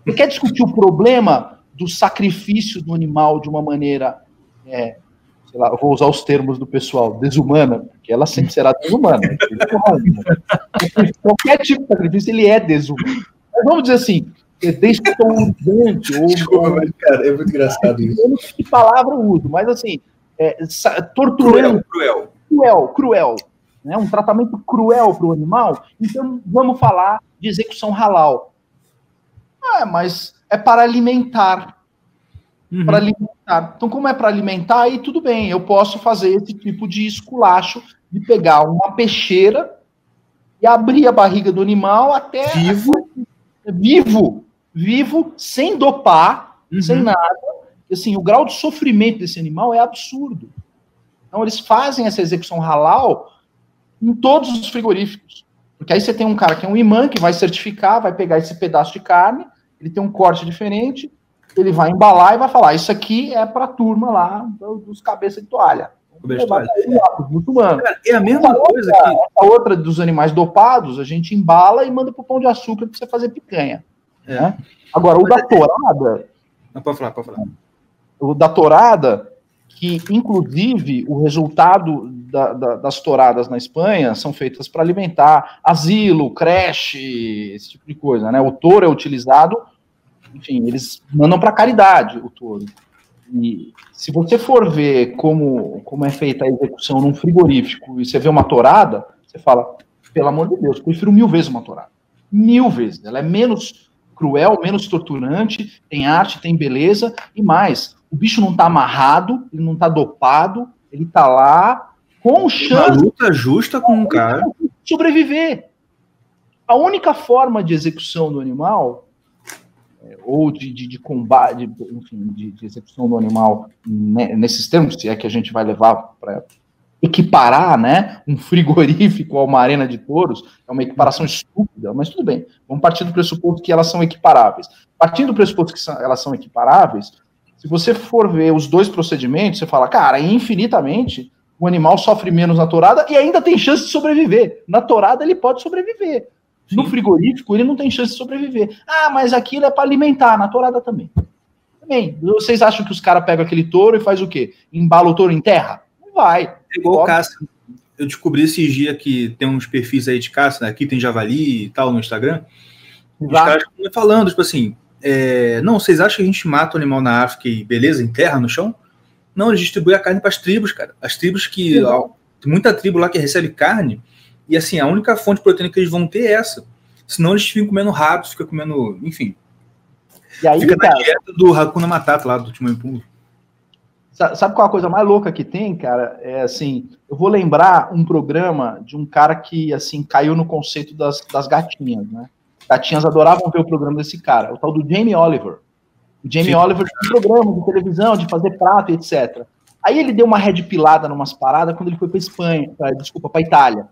Você quer discutir o problema do sacrifício do animal de uma maneira, é, sei lá, eu vou usar os termos do pessoal, desumana, porque ela sempre será desumana. [LAUGHS] Qualquer tipo de sacrifício, ele é desumano. Mas vamos dizer assim, é desconstante. ou, Desculpa, cara, é muito engraçado isso. Eu não sei que palavra eu uso, mas assim, é, torturando. Cruel, cruel. Cruel, Né? Um tratamento cruel para o animal. Então, vamos falar de execução halal. Ah, mas é para alimentar. uhum. para alimentar. Então, como é para alimentar, aí tudo bem, eu posso fazer esse tipo de esculacho de pegar uma peixeira e abrir a barriga do animal até vivo, vivo, vivo, sem dopar, uhum. sem nada. Assim, o grau de sofrimento desse animal é absurdo. Então, eles fazem essa execução halal em todos os frigoríficos. Porque aí você tem um cara que é um imã que vai certificar, vai pegar esse pedaço de carne, ele tem um corte diferente, ele vai embalar e vai falar: Isso aqui é para a turma lá dos cabeças de toalha. É a mesma coisa que. A outra dos animais dopados, a gente embala e manda pro pão de açúcar para você fazer picanha. É. Né? Agora, o da torada. Não, pode falar, pode falar. O da torada, que inclusive o resultado da, da, das touradas na Espanha são feitas para alimentar asilo, creche, esse tipo de coisa, né? O touro é utilizado, enfim, eles mandam para caridade o touro. E se você for ver como, como é feita a execução num frigorífico e você vê uma tourada, você fala, pelo amor de Deus, prefiro mil vezes uma tourada. Mil vezes. Ela é menos cruel, menos torturante, tem arte, tem beleza e mais o bicho não tá amarrado, ele não tá dopado, ele tá lá com chance. Uma luta justa com um cara. Sobreviver. A única forma de execução do animal, ou de, de, de combate, de, enfim, de, de, execução do animal né, nesses termos, se é que a gente vai levar para equiparar né, um frigorífico a uma arena de touros, é uma equiparação estúpida, mas tudo bem. Vamos partir do pressuposto que elas são equiparáveis. Partindo do pressuposto que são, elas são equiparáveis, se você for ver os dois procedimentos, você fala, cara, infinitamente o animal sofre menos na torada e ainda tem chance de sobreviver. Na torada ele pode sobreviver. Sim. No frigorífico ele não tem chance de sobreviver. Ah, mas aquilo é para alimentar, na torada também. Também. Vocês acham que os caras pegam aquele touro e faz o quê? Embala o touro em terra? Não vai. É igual caça. Eu descobri esses dias que tem uns perfis aí de caça, né? aqui tem javali e tal no Instagram. Os caras falando, tipo assim, é, não, vocês acham que a gente mata o animal na África e beleza, enterra no chão? Não, eles distribuem a carne para as tribos, cara. As tribos que. Ó, tem muita tribo lá que recebe carne, e assim, a única fonte de proteína que eles vão ter é essa. Senão eles ficam comendo ratos, ficam comendo. Enfim. E aí, Fica cara, na dieta do Hakuna Matata lá, do Timão Impulso. Sabe qual a coisa mais louca que tem, cara? É assim, eu vou lembrar um programa de um cara que assim caiu no conceito das, das gatinhas, né? Gatinhas adoravam ver o programa desse cara, o tal do Jamie Oliver. O Jamie Sim. Oliver tinha um programa de televisão, de fazer prato, etc. Aí ele deu uma red pilada numas paradas quando ele foi para Espanha, pra, desculpa, para Itália.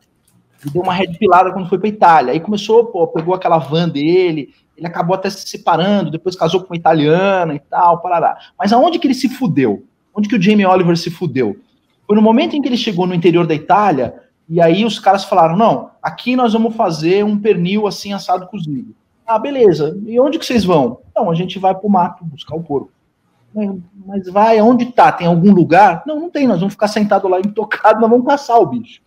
Ele deu uma red pilada quando foi para Itália. Aí começou, pô, pegou aquela van dele, ele acabou até se separando, depois casou com uma italiana e tal, parará. Mas aonde que ele se fudeu? Onde que o Jamie Oliver se fudeu? Foi no momento em que ele chegou no interior da Itália, e aí os caras falaram: não, aqui nós vamos fazer um pernil assim assado cozido. Ah, beleza. E onde que vocês vão? Não, a gente vai pro mato buscar o porco. Mas vai, onde tá? Tem algum lugar? Não, não tem, nós vamos ficar sentados lá intocado, nós vamos caçar o bicho.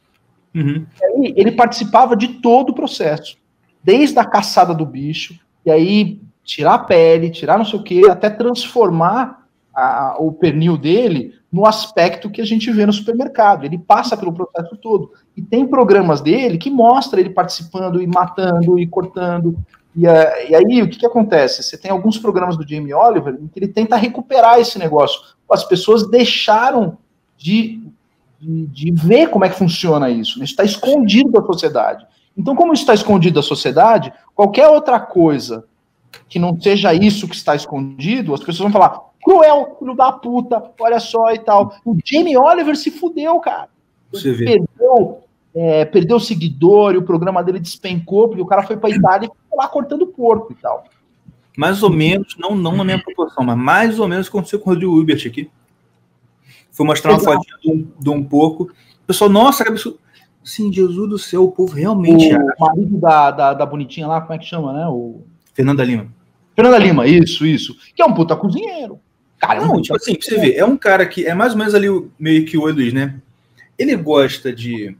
Uhum. Aí, ele participava de todo o processo, desde a caçada do bicho, e aí tirar a pele, tirar não sei o que, até transformar a, o pernil dele no aspecto que a gente vê no supermercado. Ele passa pelo processo todo. E tem programas dele que mostra ele participando e matando e cortando. E, uh, e aí, o que, que acontece? Você tem alguns programas do Jamie Oliver em que ele tenta recuperar esse negócio. As pessoas deixaram de, de, de ver como é que funciona isso. Isso está escondido da sociedade. Então, como isso está escondido da sociedade, qualquer outra coisa que não seja isso que está escondido, as pessoas vão falar: cruel, filho da puta, olha só e tal. O Jamie Oliver se fudeu, cara. Você vê. Perdeu, é, perdeu seguidor e o programa dele despencou, porque o cara foi pra Itália e ficou lá cortando porco e tal. Mais ou menos, não, não na minha proporção, mas mais ou menos aconteceu com o Rodrigo Hilbert aqui. Foi mostrar uma fotinha de um, de um porco. O pessoal, nossa, que absurdo. Sim, Jesus do céu, o povo realmente. O marido da, da, da, bonitinha lá, como é que chama, né? O... Fernanda Lima. Fernanda Lima, isso, isso. Que é um puta cozinheiro. Cara, não, tipo assim, pra você ver, é um cara que é mais ou menos ali meio que o Oi Luiz, né? Ele gosta de.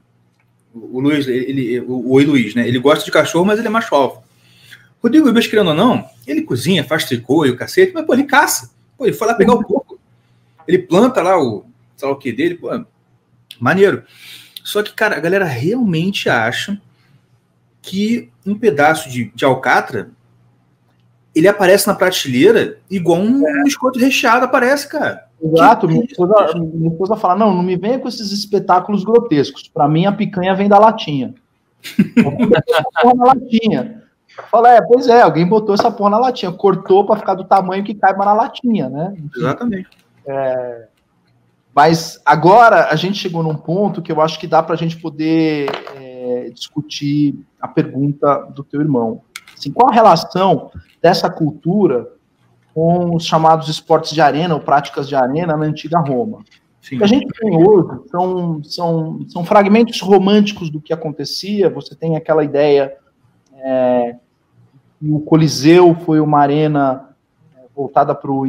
O Luiz, ele, o Oi Luiz, né? Ele gosta de cachorro, mas ele é macho alfa. Rodrigo Ribas, querendo ou não, ele cozinha, faz tricô e o cacete, mas, pô, ele caça. Pô, ele foi lá pegar o coco. Ele planta lá o, o que dele, pô, maneiro. Só que, cara, a galera realmente acha que um pedaço de, de alcatra ele aparece na prateleira igual um é. biscoito recheado aparece, cara. Exato, minha esposa, minha esposa fala: não, não me venha com esses espetáculos grotescos. Para mim, a picanha vem da latinha. [LAUGHS] porra na latinha. Fala, é, pois é, alguém botou essa porra na latinha, cortou para ficar do tamanho que caiba na latinha, né? Exatamente. É, mas agora a gente chegou num ponto que eu acho que dá para a gente poder é, discutir a pergunta do teu irmão. Assim, qual a relação dessa cultura com os chamados esportes de arena ou práticas de arena na antiga Roma? Sim. O que a gente tem hoje são, são, são fragmentos românticos do que acontecia. Você tem aquela ideia é, que o Coliseu foi uma arena é, voltada para o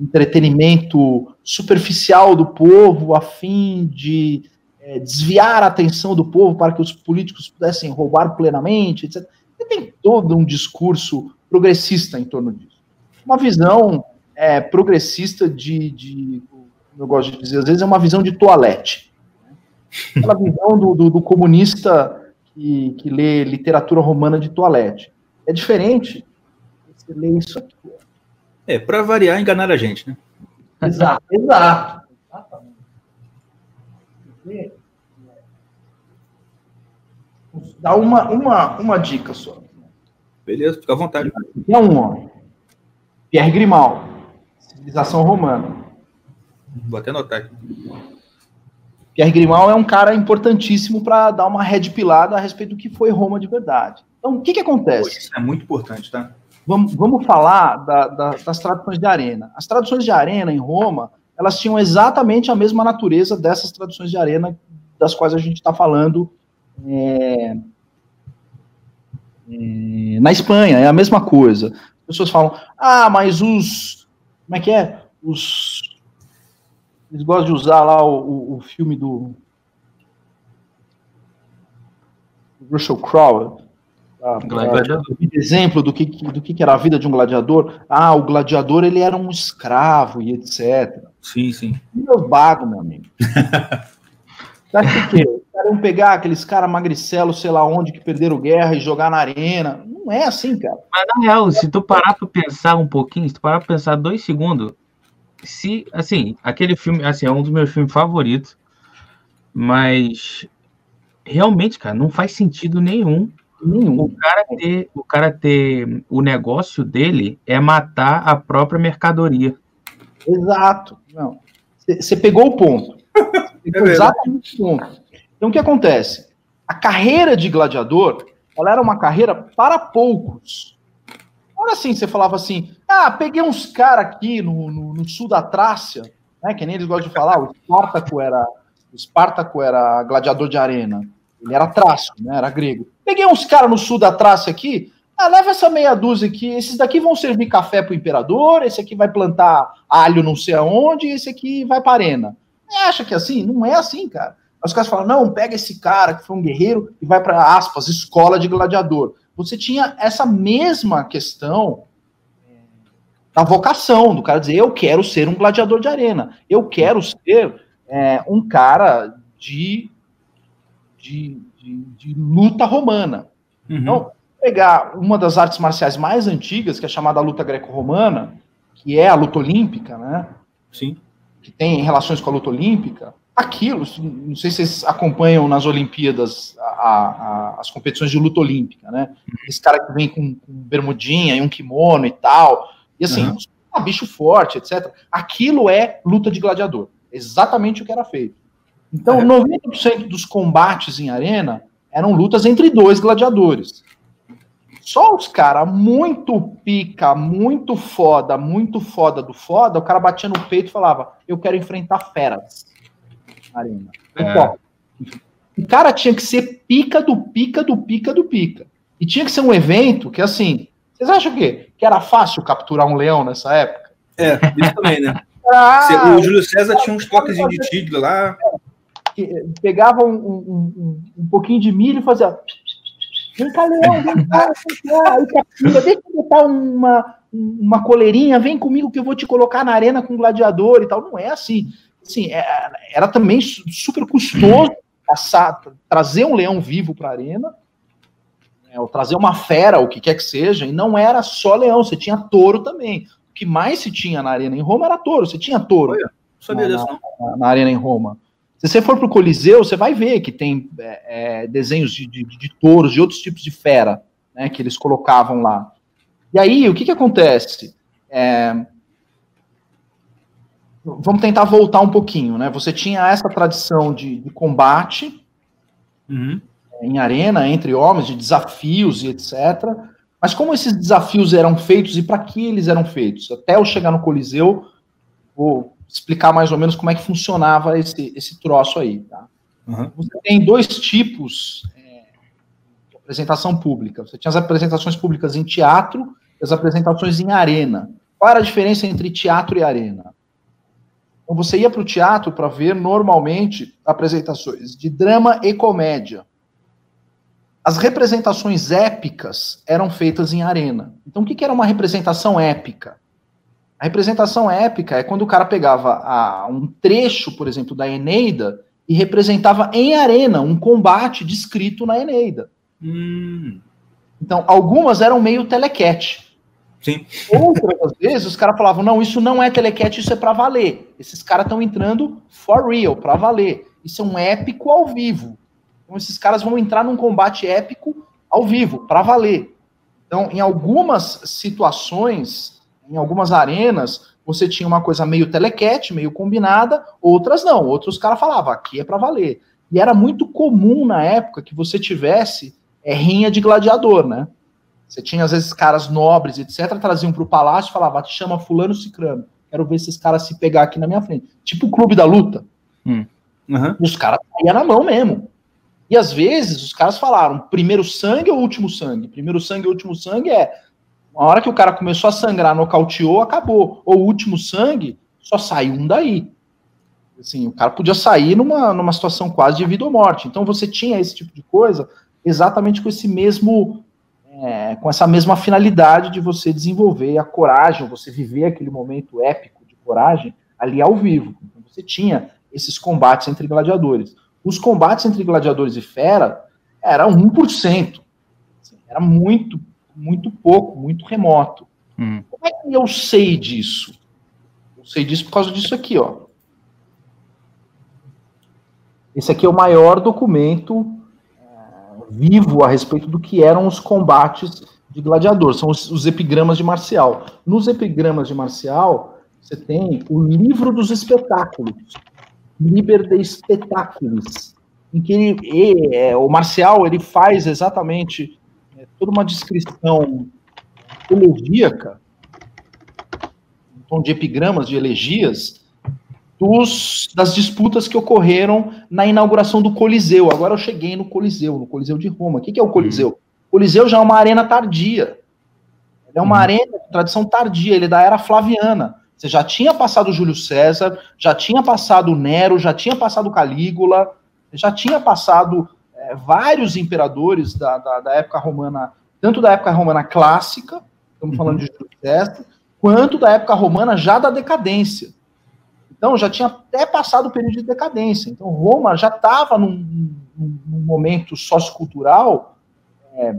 entretenimento superficial do povo, a fim de é, desviar a atenção do povo para que os políticos pudessem roubar plenamente, etc. E tem todo um discurso progressista em torno disso. Uma visão é, progressista de, de, eu gosto de dizer, às vezes é uma visão de toalete. Aquela visão do, do, do comunista que, que lê literatura romana de toalete. É diferente. Você lê isso aqui. É, para variar, enganar a gente, né? Exato, exato. Dá uma, uma, uma dica só. Beleza, fica à vontade. É um homem. Pierre Grimal, civilização romana. Vou até anotar aqui. Pierre Grimal é um cara importantíssimo para dar uma red pilada a respeito do que foi Roma de verdade. Então, o que, que acontece? Isso é muito importante, tá? Vamos, vamos falar da, da, das tradições de arena. As tradições de arena em Roma, elas tinham exatamente a mesma natureza dessas tradições de arena das quais a gente está falando é, é, na Espanha, é a mesma coisa. As pessoas falam, ah, mas os. Como é que é? Os. Eles gostam de usar lá o, o, o filme do. Russell Crowe. Ah, exemplo do que, do que era a vida de um gladiador. Ah, o gladiador ele era um escravo e etc. Sim, sim. Meu bago, meu amigo. [LAUGHS] Sabe o que? Os caras iam pegar aqueles caras magricelos, sei lá onde, que perderam guerra e jogar na arena. Não é assim, cara. Mas na real, se tu parar pra pensar um pouquinho, se tu parar pra pensar dois segundos, se, assim, aquele filme, assim, é um dos meus filmes favoritos, mas realmente, cara, não faz sentido nenhum Nenhum. O cara ter o cara ter o negócio dele é matar a própria mercadoria. Exato. Não. Você pegou o ponto. [LAUGHS] Pegou é exatamente o ponto. Então o que acontece? A carreira de gladiador, ela era uma carreira para poucos. Olha assim, você falava assim: "Ah, peguei uns caras aqui no, no, no, sul da Trácia, né, que nem eles gostam de falar, o Espartaco era o Espartaco era gladiador de arena. Ele era traço, né? Era grego. Peguei uns caras no sul da Trácia aqui. Ah, leva essa meia dúzia aqui. Esses daqui vão servir café pro imperador. Esse aqui vai plantar alho não sei aonde. Esse aqui vai para arena. Você acha que é assim? Não é assim, cara. Os caras falam: não, pega esse cara que foi um guerreiro e vai para aspas, escola de gladiador. Você tinha essa mesma questão da vocação, do cara dizer, eu quero ser um gladiador de arena, eu quero ser é, um cara de de, de, de luta romana. Uhum. Então, pegar uma das artes marciais mais antigas, que é chamada luta greco-romana, que é a luta olímpica, né? Sim. Que tem relações com a luta olímpica. Aquilo, não sei se vocês acompanham nas Olimpíadas a, a, as competições de luta olímpica, né? Esse cara que vem com, com bermudinha e um kimono e tal. E assim, uhum. um bicho forte, etc. Aquilo é luta de gladiador. Exatamente o que era feito. Então, 90% dos combates em arena eram lutas entre dois gladiadores. Só os caras muito pica, muito foda, muito foda do foda, o cara batia no peito e falava: Eu quero enfrentar feras na arena. É. Então, o cara tinha que ser pica do pica do pica do pica. E tinha que ser um evento que, assim, vocês acham que, que era fácil capturar um leão nessa época? É, isso também, né? [LAUGHS] Ah, o Júlio César tinha uns toques de tigre lá pegava um, um, um, um, pouquinho de milho e fazia. Vem cá, Leão, vem cá, vem cá. Aí, deixa eu botar uma, uma coleirinha, vem comigo que eu vou te colocar na arena com gladiador e tal. Não é assim. assim é, era também super custoso passar, trazer um leão vivo para a arena. é, ou trazer uma fera, o que quer que seja, e não era só leão, você tinha touro também. O que mais se tinha na arena em Roma era touro, você tinha touro Olha, sabia na, disso, não. na, na arena em Roma. Se você for para o Coliseu, você vai ver que tem é, é, desenhos de, de, de, touros, de outros tipos de fera, né, que eles colocavam lá. E aí, o que, que acontece? É, vamos tentar voltar um pouquinho, né? Você tinha essa tradição de, de combate uhum. em arena entre homens, de desafios e etc. Mas como esses desafios eram feitos e para que eles eram feitos? Até eu chegar no Coliseu, vou explicar mais ou menos como é que funcionava esse, esse troço aí. Tá? Uhum. Você tem dois tipos é, de apresentação pública. Você tinha as apresentações públicas em teatro e as apresentações em arena. Qual era a diferença entre teatro e arena? Então você ia para o teatro para ver normalmente apresentações de drama e comédia. As representações épicas eram feitas em arena. Então o que, que era uma representação épica? A representação épica é quando o cara pegava a, um trecho, por exemplo, da Eneida e representava em arena um combate descrito na Eneida. Hum. Então, algumas eram meio telequete. Sim. Outras vezes os caras falavam: não, isso não é telequete, isso é para valer. Esses caras estão entrando for real, para valer. Isso é um épico ao vivo. Então, esses caras vão entrar num combate épico ao vivo, para valer. Então, em algumas situações, em algumas arenas, você tinha uma coisa meio telequete, meio combinada, outras não. Outros caras falavam, aqui é para valer. E era muito comum na época que você tivesse é, rinha de gladiador, né? Você tinha, às vezes, caras nobres, etc., traziam para o palácio e falavam, te chama fulano cicrano. Quero ver esses caras se pegar aqui na minha frente. Tipo o clube da luta. Hum. Uhum. E os caras iam na mão mesmo. E às vezes os caras falaram, primeiro sangue ou último sangue? Primeiro sangue ou último sangue é uma hora que o cara começou a sangrar, nocauteou, acabou. Ou o último sangue, só saiu um daí. Assim, o cara podia sair numa, numa situação quase de vida ou morte. Então você tinha esse tipo de coisa exatamente com esse mesmo, é, com essa mesma finalidade de você desenvolver a coragem, você viver aquele momento épico de coragem ali ao vivo. Então você tinha esses combates entre gladiadores. Os combates entre gladiadores e fera era 1%. Assim, era muito muito pouco, muito remoto. Hum. Como é que eu sei disso? Eu sei disso por causa disso aqui, ó. Esse aqui é o maior documento é, vivo a respeito do que eram os combates de gladiador. São os, os epigramas de Marcial. Nos epigramas de Marcial, você tem o livro dos espetáculos, Liber de Spectaculis, em que ele, é, o Marcial ele faz exatamente toda uma descrição elegíaca, um tom de epigramas, de elegias, dos, das disputas que ocorreram na inauguração do Coliseu. Agora eu cheguei no Coliseu, no Coliseu de Roma. O que, que é o Coliseu? O Coliseu já é uma arena tardia. Ele é uma uhum. arena de tradição tardia, ele é da era flaviana. Você já tinha passado Júlio César, já tinha passado Nero, já tinha passado Calígula, já tinha passado é, vários imperadores da, da, da, época romana, tanto da época romana clássica, estamos falando de Júlio César, quanto da época romana já da decadência. Então, já tinha até passado o período de decadência. Então, Roma já estava num, num, momento sociocultural é,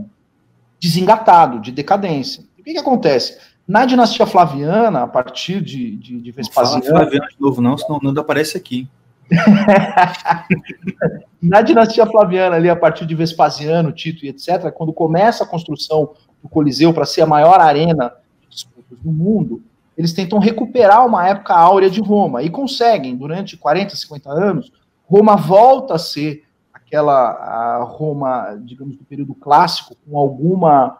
desengatado, de decadência. E o que, que acontece? Na dinastia Flaviana, a partir de, de, de Vespasiano. Não fala Flaviano de novo, não, senão não aparece aqui. [LAUGHS] Na dinastia Flaviana, ali a partir de Vespasiano, Tito e etc., quando começa a construção do Coliseu para ser a maior arena de disputas do mundo, eles tentam recuperar uma época áurea de Roma e conseguem, durante 40, 50 anos, Roma volta a ser aquela a Roma, digamos, do período clássico, com alguma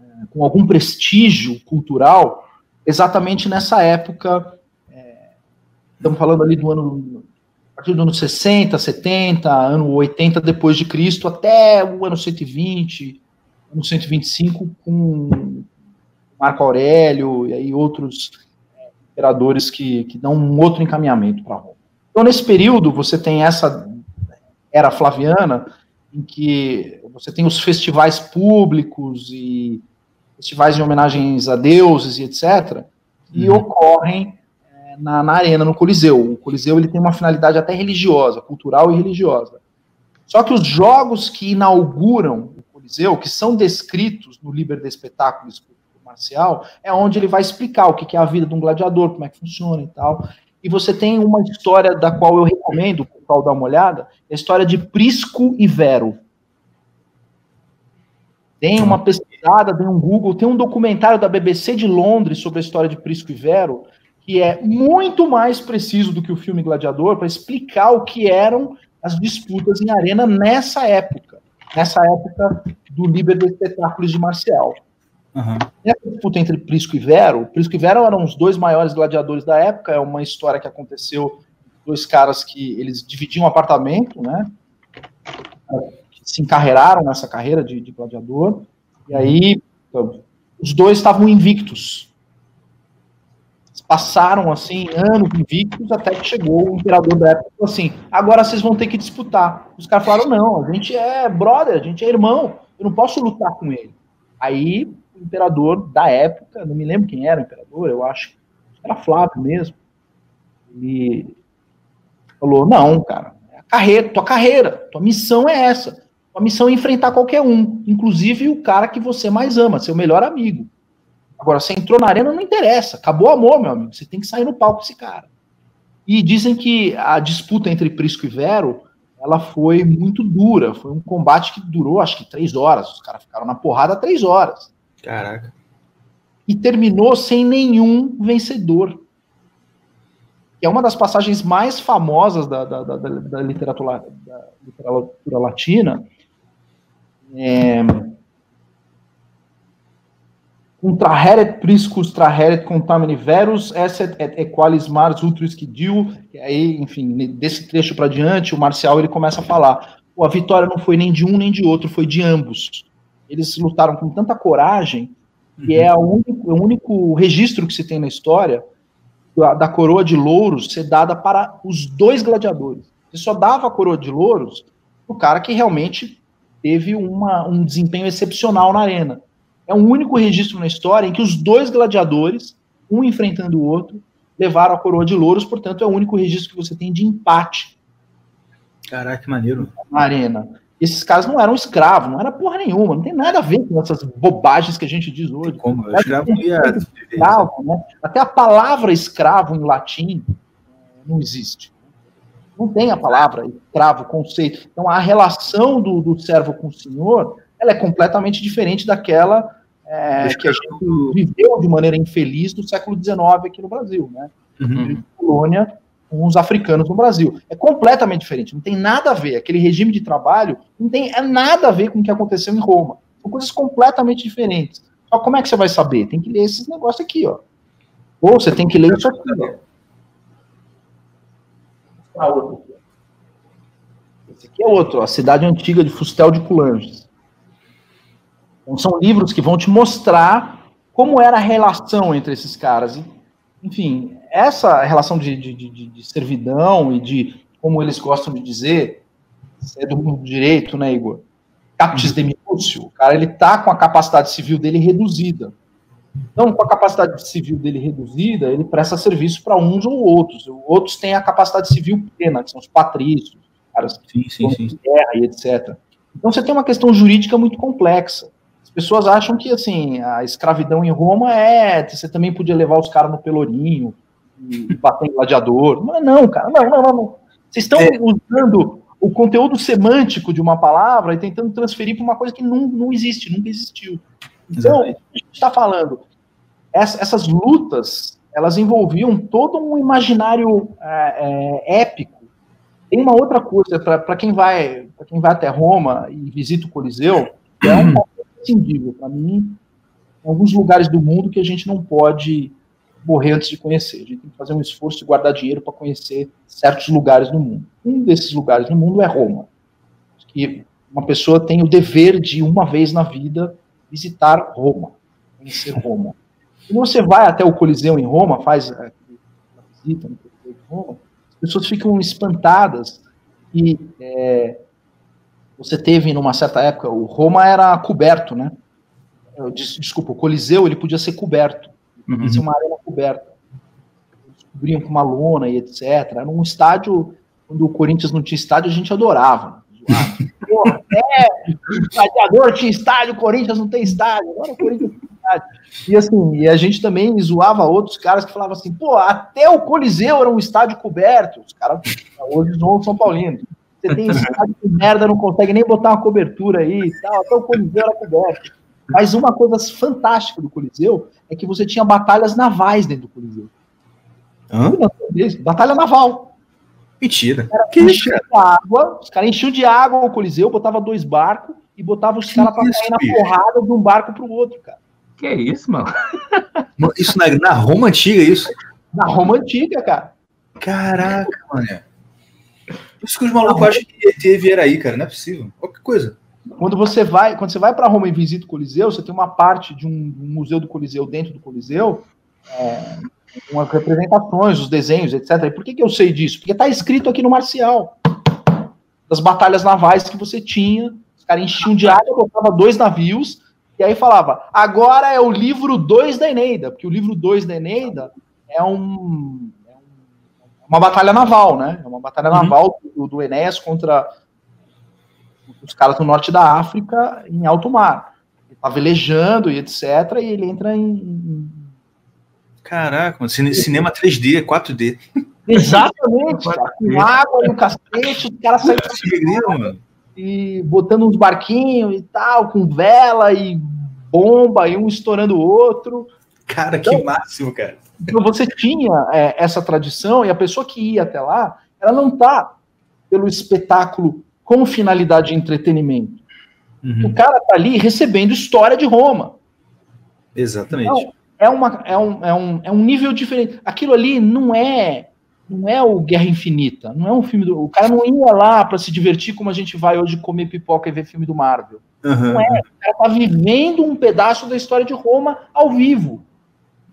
eh, com algum prestígio cultural, exatamente nessa época Estamos falando ali do ano a partir do ano 60, 70, ano 80 depois de Cristo, até o ano 120, ano 125 com Marco Aurélio e aí outros é, imperadores que, que dão um outro encaminhamento para Roma. Então, nesse período, você tem essa era flaviana, em que você tem os festivais públicos e festivais de homenagens a deuses e etc., e uhum. ocorrem na, na arena, no Coliseu. O Coliseu ele tem uma finalidade até religiosa, cultural e religiosa. Só que os jogos que inauguram o Coliseu, que são descritos no Liber de Espetáculos Marcial, é onde ele vai explicar o que é a vida de um gladiador, como é que funciona e tal. E você tem uma história da qual eu recomendo o pessoal dar uma olhada, é a história de Prisco e Vero. Tem uma pesquisada, tem um Google, tem um documentário da BBC de Londres sobre a história de Prisco e Vero, que é muito mais preciso do que o filme Gladiador para explicar o que eram as disputas em arena nessa época, nessa época do Liber de Espetáculos de Marcial. Uhum. Essa disputa entre Prisco e Vero, Prisco e Vero eram os dois maiores gladiadores da época, é uma história que aconteceu dois caras que eles dividiam um apartamento, né? se encarreiraram nessa carreira de, de gladiador, e aí os dois estavam invictos. Passaram, assim, anos invictos, até que chegou o imperador da época assim, agora vocês vão ter que disputar. Os caras falaram, não, a gente é brother, a gente é irmão, eu não posso lutar com ele. Aí o imperador da época, não me lembro quem era o imperador, eu acho que era Flávio mesmo, ele falou, não, cara, é carreira, tua carreira, tua missão é essa. A missão é enfrentar qualquer um, inclusive o cara que você mais ama, seu melhor amigo. Agora, você entrou na arena, não interessa. Acabou o amor, meu amigo. Você tem que sair no palco com esse cara. E dizem que a disputa entre Prisco e Vero, ela foi muito dura. Foi um combate que durou, acho que três horas. Os caras ficaram na porrada três horas. Caraca. E terminou sem nenhum vencedor. Que é uma das passagens mais famosas da, da, da, da literatura, da literatura latina é, Contraheret priscus traheret contamini verus, esset et equalis mars ultris que diu, aí, enfim, desse trecho para diante, o Marcial ele começa a falar, a vitória não foi nem de um nem de outro, foi de ambos. Eles lutaram com tanta coragem, que é o único, o único registro que se tem na história da, da coroa de louros ser dada para os dois gladiadores. Você só dava a coroa de louros o cara que realmente teve uma, um desempenho excepcional na arena. É o único registro na história em que os dois gladiadores, um enfrentando o outro, levaram a coroa de louros, portanto, é o único registro que você tem de empate. Caraca, que maneiro. Na arena. Esses caras não eram escravos, não era porra nenhuma, não tem nada a ver com essas bobagens que a gente diz hoje. Como? escravo ia... escravo, né? Até a palavra escravo em latim não existe. Não tem a palavra escravo, conceito. Então, a relação do, do servo com o senhor ela é completamente diferente daquela é, que a gente viveu de maneira infeliz no século XIX aqui no Brasil, né? Uhum. Colônia com os africanos no Brasil. É completamente diferente, não tem nada a ver. Aquele regime de trabalho não tem é nada a ver com o que aconteceu em Roma. São coisas completamente diferentes. Só como é que você vai saber? Tem que ler esses negócios aqui, ó. Ou você tem que ler isso aqui, ó. Esse aqui é outro, a cidade antiga de Fustel de Coulanges. Então, são livros que vão te mostrar como era a relação entre esses caras. Enfim, essa relação de, de, de, de servidão e de, como eles gostam de dizer, é do mundo direito, né, Igor? Captis de minúcio, o cara ele tá com a capacidade civil dele reduzida. Então, com a capacidade civil dele reduzida, ele presta serviço para uns ou outros. Outros têm a capacidade civil plena, que são os patrícios, caras sim, sim, sim. de guerra e etc. Então, você tem uma questão jurídica muito complexa. As pessoas acham que, assim, a escravidão em Roma é... Você também podia levar os caras no pelourinho e bater em gladiador. Não, não, cara, não, não, não. Vocês estão é. usando o conteúdo semântico de uma palavra e tentando transferir para uma coisa que não, não existe, nunca existiu. Então, a gente está falando, essas lutas, elas envolviam todo um imaginário é, é, épico. Tem uma outra coisa, para quem vai para quem vai até Roma e visita o Coliseu, é um [CLEARS THROAT] imprescindível para mim, em alguns lugares do mundo que a gente não pode morrer antes de conhecer. A gente tem que fazer um esforço de guardar dinheiro para conhecer certos lugares no mundo. Um desses lugares no mundo é Roma. Que uma pessoa tem o dever de, uma vez na vida, visitar Roma, conhecer Roma. Quando você vai até o Coliseu em Roma, faz a visita no Coliseu de Roma, as pessoas ficam espantadas e é, você teve numa certa época, o Roma era coberto, né? Desculpa, o Coliseu ele podia ser coberto, uhum. podia ser uma arena coberta. Eles cobriam com uma lona e etc. Era um estádio, quando o Corinthians não tinha estádio, a gente adorava. Porra, é, gladiador tinha estádio, Corinthians não tem estádio, agora o Corinthians tem estádio. E assim, e a gente também zoava outros caras que falavam assim, pô, até o Coliseu era um estádio coberto. Os caras hoje zoam São Paulino. Você tem estádio de merda, não consegue nem botar uma cobertura aí e tal, até o Coliseu era coberto. Mas uma coisa fantástica do Coliseu é que você tinha batalhas navais dentro do Coliseu. Hã? Batalha naval. Mentira. Era, que isso, cara? Água, os caras enchiam de água o Coliseu, botava dois barcos e botava os caras pra cair na porrada de um barco pro outro, cara. Que isso, mano? Isso na, na Roma antiga, isso? Na Roma antiga, cara. Caraca, mano. Isso que os malucos acham que ET vier aí, cara. Não é possível. Qualquer coisa. Quando você vai, quando você vai para Roma e visita o Coliseu, você tem uma parte de um, um museu do Coliseu dentro do Coliseu, é, com as representações, os desenhos, etc. E por que, que eu sei disso? Porque está escrito aqui no Marcial. Das batalhas navais que você tinha, os caras enchiam de água, botavam dois navios, e aí falava, agora é o livro 2 da Eneida, porque o livro 2 da Eneida é um, uma batalha naval, né? É uma batalha uhum. naval do, do Enéas contra os caras do norte da África em alto mar. Ele tá velejando e etc. E ele entra em. Caraca, cinema 3D, 4D. Exatamente, [LAUGHS] cara, com água no cacete, os caras saem [LAUGHS] e botando uns barquinhos e tal, com vela e bomba, e um estourando o outro. Cara, então, que máximo, cara. Então você tinha é, essa tradição, e a pessoa que ia até lá, ela não tá pelo espetáculo com finalidade de entretenimento. Uhum. O cara tá ali recebendo história de Roma. Exatamente. Então, é, uma, é, um, é, um, é um nível diferente. Aquilo ali não é não é o Guerra Infinita, não é um filme do. O cara não ia lá para se divertir como a gente vai hoje comer pipoca e ver filme do Marvel. Uhum. Não é. O cara tá vivendo um pedaço da história de Roma ao vivo.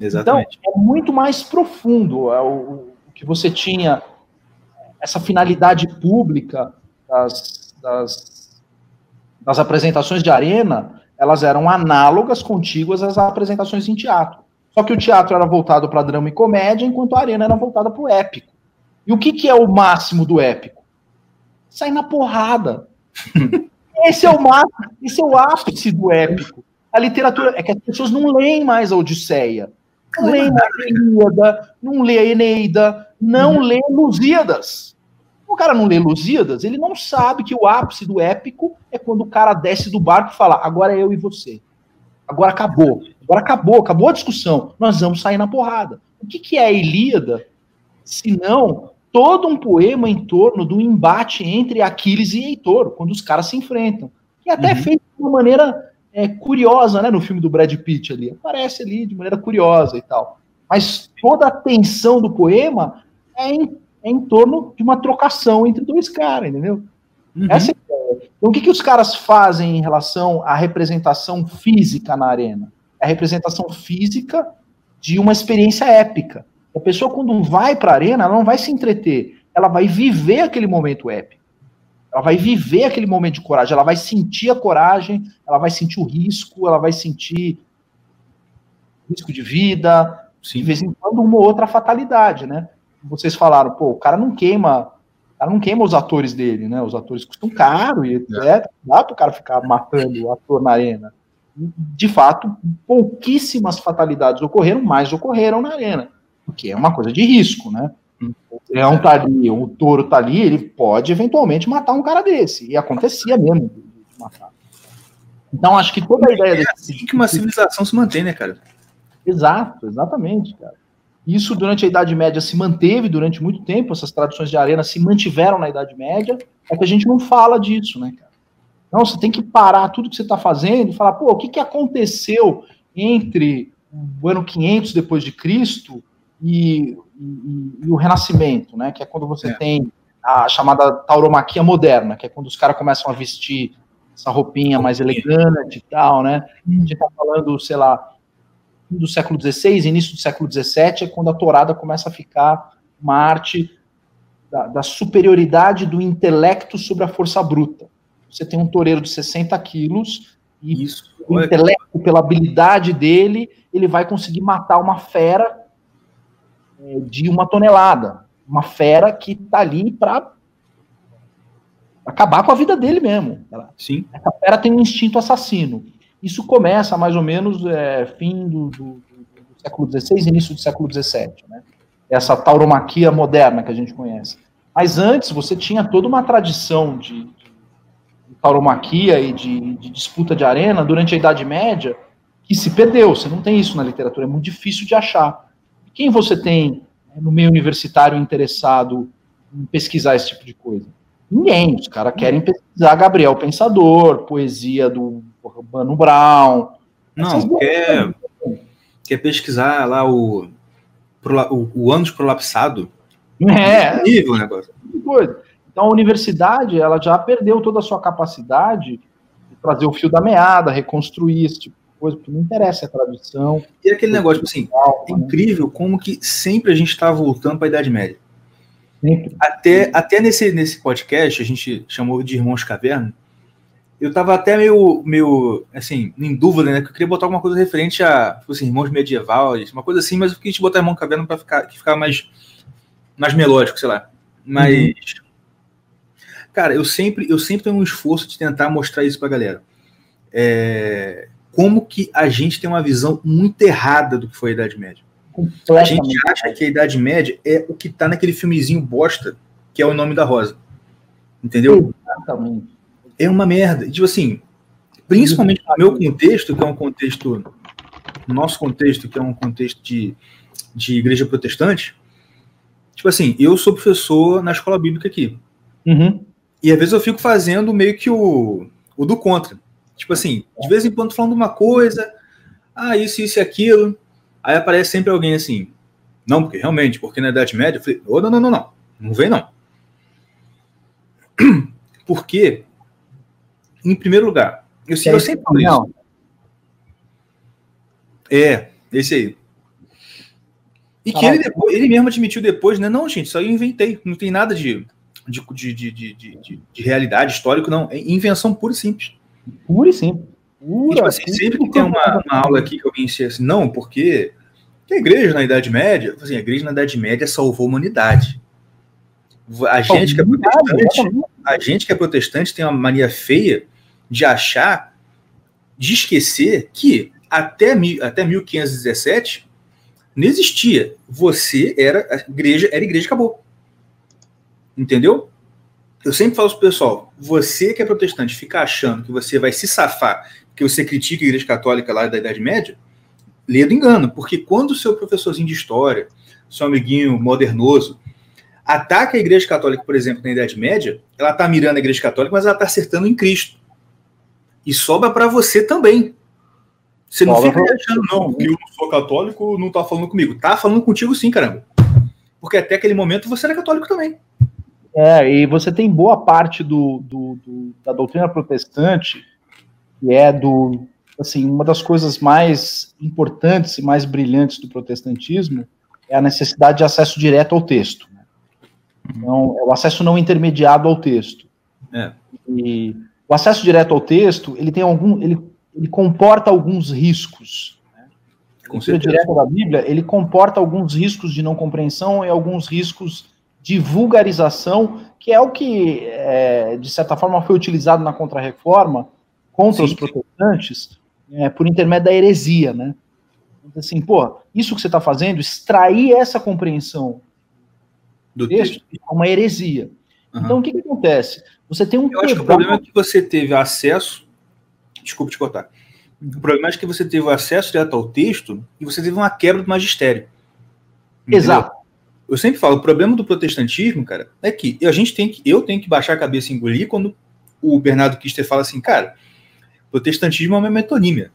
Exatamente. Então, é muito mais profundo. É o, o que você tinha, essa finalidade pública, das, das, das apresentações de arena, elas eram análogas, contíguas às apresentações em teatro. Só que o teatro era voltado para drama e comédia, enquanto a arena era voltada para o épico. E o que, que é o máximo do épico? Sai na porrada. [LAUGHS] esse é o máximo, esse é o ápice do épico. A literatura é que as pessoas não leem mais a Odisseia, não leem a Ilíada, não lê a Eneida, não uhum. lê Lusíadas. O cara não lê Lusíadas, ele não sabe que o ápice do épico é quando o cara desce do barco e fala: agora é eu e você. Agora acabou. Agora acabou, acabou a discussão. Nós vamos sair na porrada. O que, que é a Ilíada? Se não todo um poema em torno do embate entre Aquiles e Heitor, quando os caros se enfrentam. Que até é uhum. é feito de uma maneira é, curiosa, né? No filme do Brad Pitt ali. Aparece ali de maneira curiosa e tal. Mas toda a tensão do poema é em é em torno de uma trocação entre dois caras, entendeu? Uhum. Essa é a ideia. Então, o que, que os caras fazem em relação à representação física na arena? É a representação física de uma experiência épica. A pessoa, quando vai para a arena, ela não vai se entreter, ela vai viver aquele momento épico. Ela vai viver aquele momento de coragem, ela vai sentir a coragem, ela vai sentir o risco, ela vai sentir risco de vida, Sim. de vez em quando uma ou outra fatalidade, né? vocês falaram, pô, o cara não queima, o cara não queima os atores dele, né? Os atores custam caro e etc. É. Dá para o cara ficar matando o ator na arena. De fato, pouquíssimas fatalidades ocorreram, mas ocorreram na arena, porque é uma coisa de risco, né? O leão tá ali, o touro tá ali, ele pode eventualmente matar um cara desse. E acontecia mesmo de matar. Então, acho que toda a ideia. É assim que uma civilização se mantém, né, cara? Exato, exatamente, cara. Isso durante a Idade Média se manteve durante muito tempo, essas tradições de arena se mantiveram na Idade Média, é que a gente não fala disso, né, cara? Não, você tem que parar tudo que você está fazendo e falar, pô, o que, que aconteceu entre o ano 500 depois de Cristo e, e, e o Renascimento, né? Que é quando você é. tem a chamada tauromaquia moderna, que é quando os caras começam a vestir essa roupinha mais elegante e tal, né? A gente está falando, sei lá, do século XVI, início do século XVII, é quando a tourada começa a ficar uma arte da, da, superioridade do intelecto sobre a força bruta. Você tem um toureiro de 60 quilos e Isso. o intelecto, pela habilidade dele, ele vai conseguir matar uma fera de uma tonelada. Uma fera que está ali para acabar com a vida dele mesmo. Sim. Essa fera tem um instinto assassino. Isso começa mais ou menos é, fim do, do, do, século XVI, início do século XVII, né? Essa tauromaquia moderna que a gente conhece. Mas antes você tinha toda uma tradição de, de tauromaquia e de, de, disputa de arena durante a Idade Média que se perdeu. Você não tem isso na literatura, é muito difícil de achar. Quem você tem né, no meio universitário interessado em pesquisar esse tipo de coisa? Ninguém. Os caras querem pesquisar Gabriel Pensador, poesia do Mano Brown. Não, quer, quer pesquisar lá o, o, o ânus prolapsado. É. Nível o negócio. Coisa. Então a universidade ela já perdeu toda a sua capacidade de trazer o fio da meada, reconstruir esse tipo coisa, porque não interessa a tradução. E aquele negócio, assim, é incrível como que sempre a gente está voltando para a Idade Média. Sempre. Até, até nesse, nesse podcast, a gente chamou de Irmãos Caverna, eu tava até meio, meio assim, em dúvida, né? Que eu queria botar alguma coisa referente a, tipo assim, irmãos medievais, uma coisa assim, mas eu quis botar Irmão Caverna para ficar, ficar mais, mais melódico, sei lá. Mas, uhum. cara, eu sempre, eu sempre tenho um esforço de tentar mostrar isso pra galera. É, como que a gente tem uma visão muito errada do que foi a Idade Média. A gente acha que a Idade Média é o que tá naquele filmezinho bosta, que é o nome da Rosa. Entendeu? Exatamente. É uma merda. Tipo assim, principalmente no meu contexto, que é um contexto, no nosso contexto, que é um contexto de, de igreja protestante, tipo assim, eu sou professor na escola bíblica aqui. Uhum. E às vezes eu fico fazendo meio que o, o do contra. Tipo assim, de vez em quando falando uma coisa, ah, isso, isso e aquilo. Aí aparece sempre alguém assim, não, porque realmente, porque na Idade Média, eu falei, oh, não, não, não, não, não vem não. [CLEARS THROAT] Porque, em primeiro lugar, eu, eu sempre falo isso. É, esse aí. E que ele, depois, ele mesmo admitiu depois, né? Não, gente, isso aí eu inventei. Não tem nada de, de, de, de, de, de realidade, histórico, não. É invenção pura e simples. Pura e simples. Pura, tipo assim, sempre que tem uma, uma, aula aqui que alguém diz assim, não, porque a igreja na Idade Média, assim, a igreja na Idade Média salvou a humanidade. A gente que é protestante, a gente que é protestante tem uma mania feia de achar, de esquecer que até, até 1517 não existia. Você era a igreja, era igreja acabou. Entendeu? Eu sempre falo pro pessoal, você que é protestante fica achando que você vai se safar, que você critica a igreja católica lá da Idade Média, lê do engano, porque quando o seu professorzinho de história, seu amiguinho modernoso, ataca a igreja católica, por exemplo, na Idade Média, ela está mirando a igreja católica, mas ela está acertando em Cristo. E sobra para você também. Você não fica achando, não, que eu não sou católico, não está falando comigo. Tá falando contigo sim, caramba. Porque até aquele momento você era católico também. É, e você tem boa parte do, do, do, da doutrina protestante, que é do, assim, uma das coisas mais importantes e mais brilhantes do protestantismo é a necessidade de acesso direto ao texto. Né? Então, é o acesso não intermediado ao texto. É. E o acesso direto ao texto, ele tem algum, ele, ele comporta alguns riscos. Né? A leitura direta da Bíblia, ele comporta alguns riscos de não compreensão e alguns riscos de vulgarização, que é o que, é, de certa forma, foi utilizado na Contra-Reforma contra Sim. os protestantes é, por intermédio da heresia, né? Então, assim, pô, isso que você está fazendo, extrair essa compreensão do texto, é uma heresia. Uhum. Então, o que, que, acontece? Você tem um. Eu acho que o problema é que você teve acesso. Desculpe te cortar. O problema é que você teve acesso direto ao texto e você teve uma quebra do magistério. Entendeu? Exato. Eu sempre falo, o problema do protestantismo, cara, é que a gente tem que, eu tenho que baixar a cabeça e engolir quando o Bernardo Kister fala assim, cara, protestantismo é uma metonímia.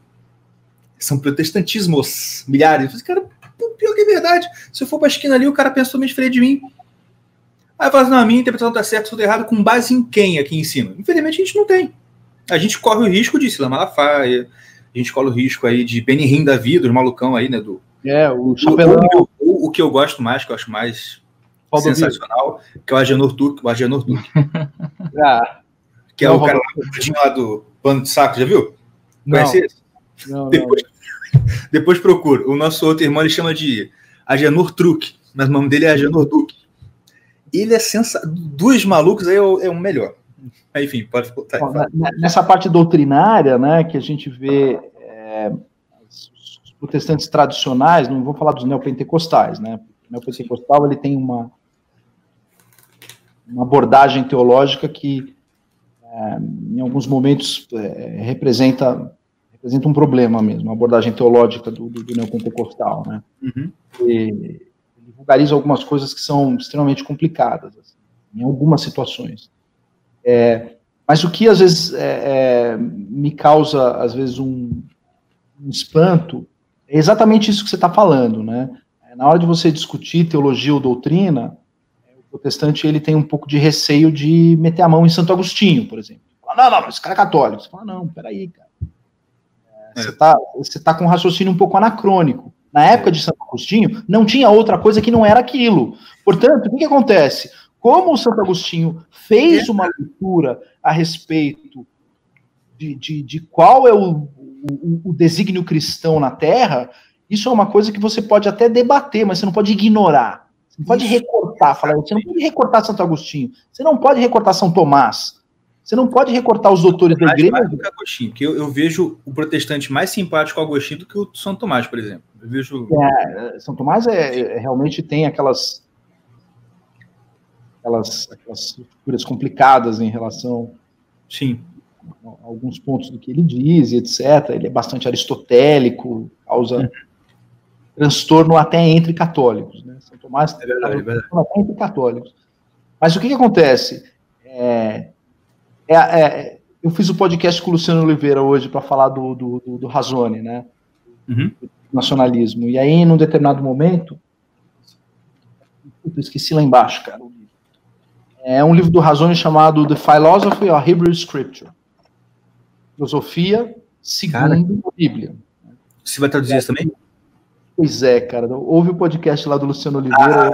São protestantismos milhares. Eu falei, cara, pior que é verdade. Se eu for pra esquina ali, o cara pensa totalmente diferente de mim. Aí fala, não, a minha interpretação tá certa, tudo errado, com base em quem aqui em cima? Infelizmente a gente não tem. A gente corre o risco de Sila Malafaia, a gente corre o risco aí de Benny da vida, os malucão aí, né, do, é, o chapelão. O, o, que eu gosto mais, que eu acho mais Qual sensacional, que é o Agenor Turk, o Agenor Turk. [LAUGHS] ah, que é o cara lá, do pano de saco, já viu? Conhece esse? Não, depois, não. [LAUGHS] depois procura. O nosso outro irmão ele chama de Agenor Truque, mas o nome dele é Agenor Duque. Ele é sensacional. Dois malucos aí é o, é o melhor. Enfim, pode voltar. Bom, nessa parte doutrinária, né, que a gente vê é, protestantes tradicionais, não vou falar dos neopentecostais, né? O neopentecostal ele tem uma, uma abordagem teológica que, é, em alguns momentos, é, representa representa um problema mesmo, uma abordagem teológica do, do, do neopentecostal, né? Uhum. E, ele vulgariza algumas coisas que são extremamente complicadas, assim, em algumas situações. É, mas o que às vezes é, é, me causa, às vezes, um, um, espanto é exatamente isso que você está falando, né? É, na hora de você discutir teologia ou doutrina, o protestante ele tem um pouco de receio de meter a mão em Santo Agostinho, por exemplo. Fala, não, não, esse cara é católico. Você fala, não, peraí, cara. É, você está você tá com um raciocínio um pouco anacrônico. Na época de Santo Agostinho, não tinha outra coisa que não era aquilo. Portanto, o que, que acontece? como o Santo Agostinho fez uma leitura a respeito de, de, de qual é o, o, o desígnio cristão na Terra, isso é uma coisa que você pode até debater, mas você não pode ignorar. Você não pode isso. recortar, falar, você não pode recortar Santo Agostinho, você não pode recortar São Tomás, você não pode recortar os doutores da igreja. Mais do que Agostinho, porque eu, eu, vejo o protestante mais simpático ao Agostinho do que o São Tomás, por exemplo. Eu vejo. É, São Tomás é, é, realmente tem aquelas aquelas, aquelas figuras complicadas em relação Sim. Alguns pontos do que ele diz, etc. Ele é bastante aristotélico, causa uhum. transtorno até entre católicos. Né? São Tomás é verdade, é verdade. até entre católicos. Mas o que, que acontece? É, é, é, eu fiz o um podcast com o Luciano Oliveira hoje para falar do, do, do, do Razone, né? Uhum. Do nacionalismo. E aí, num determinado momento, esqueci lá embaixo, cara, é um livro do Razone chamado The Philosophy of Hebrew Scripture. Filosofia segundo cara, a Bíblia. Você vai traduzir isso também? Pois é, cara. Houve o podcast lá do Luciano Oliveira.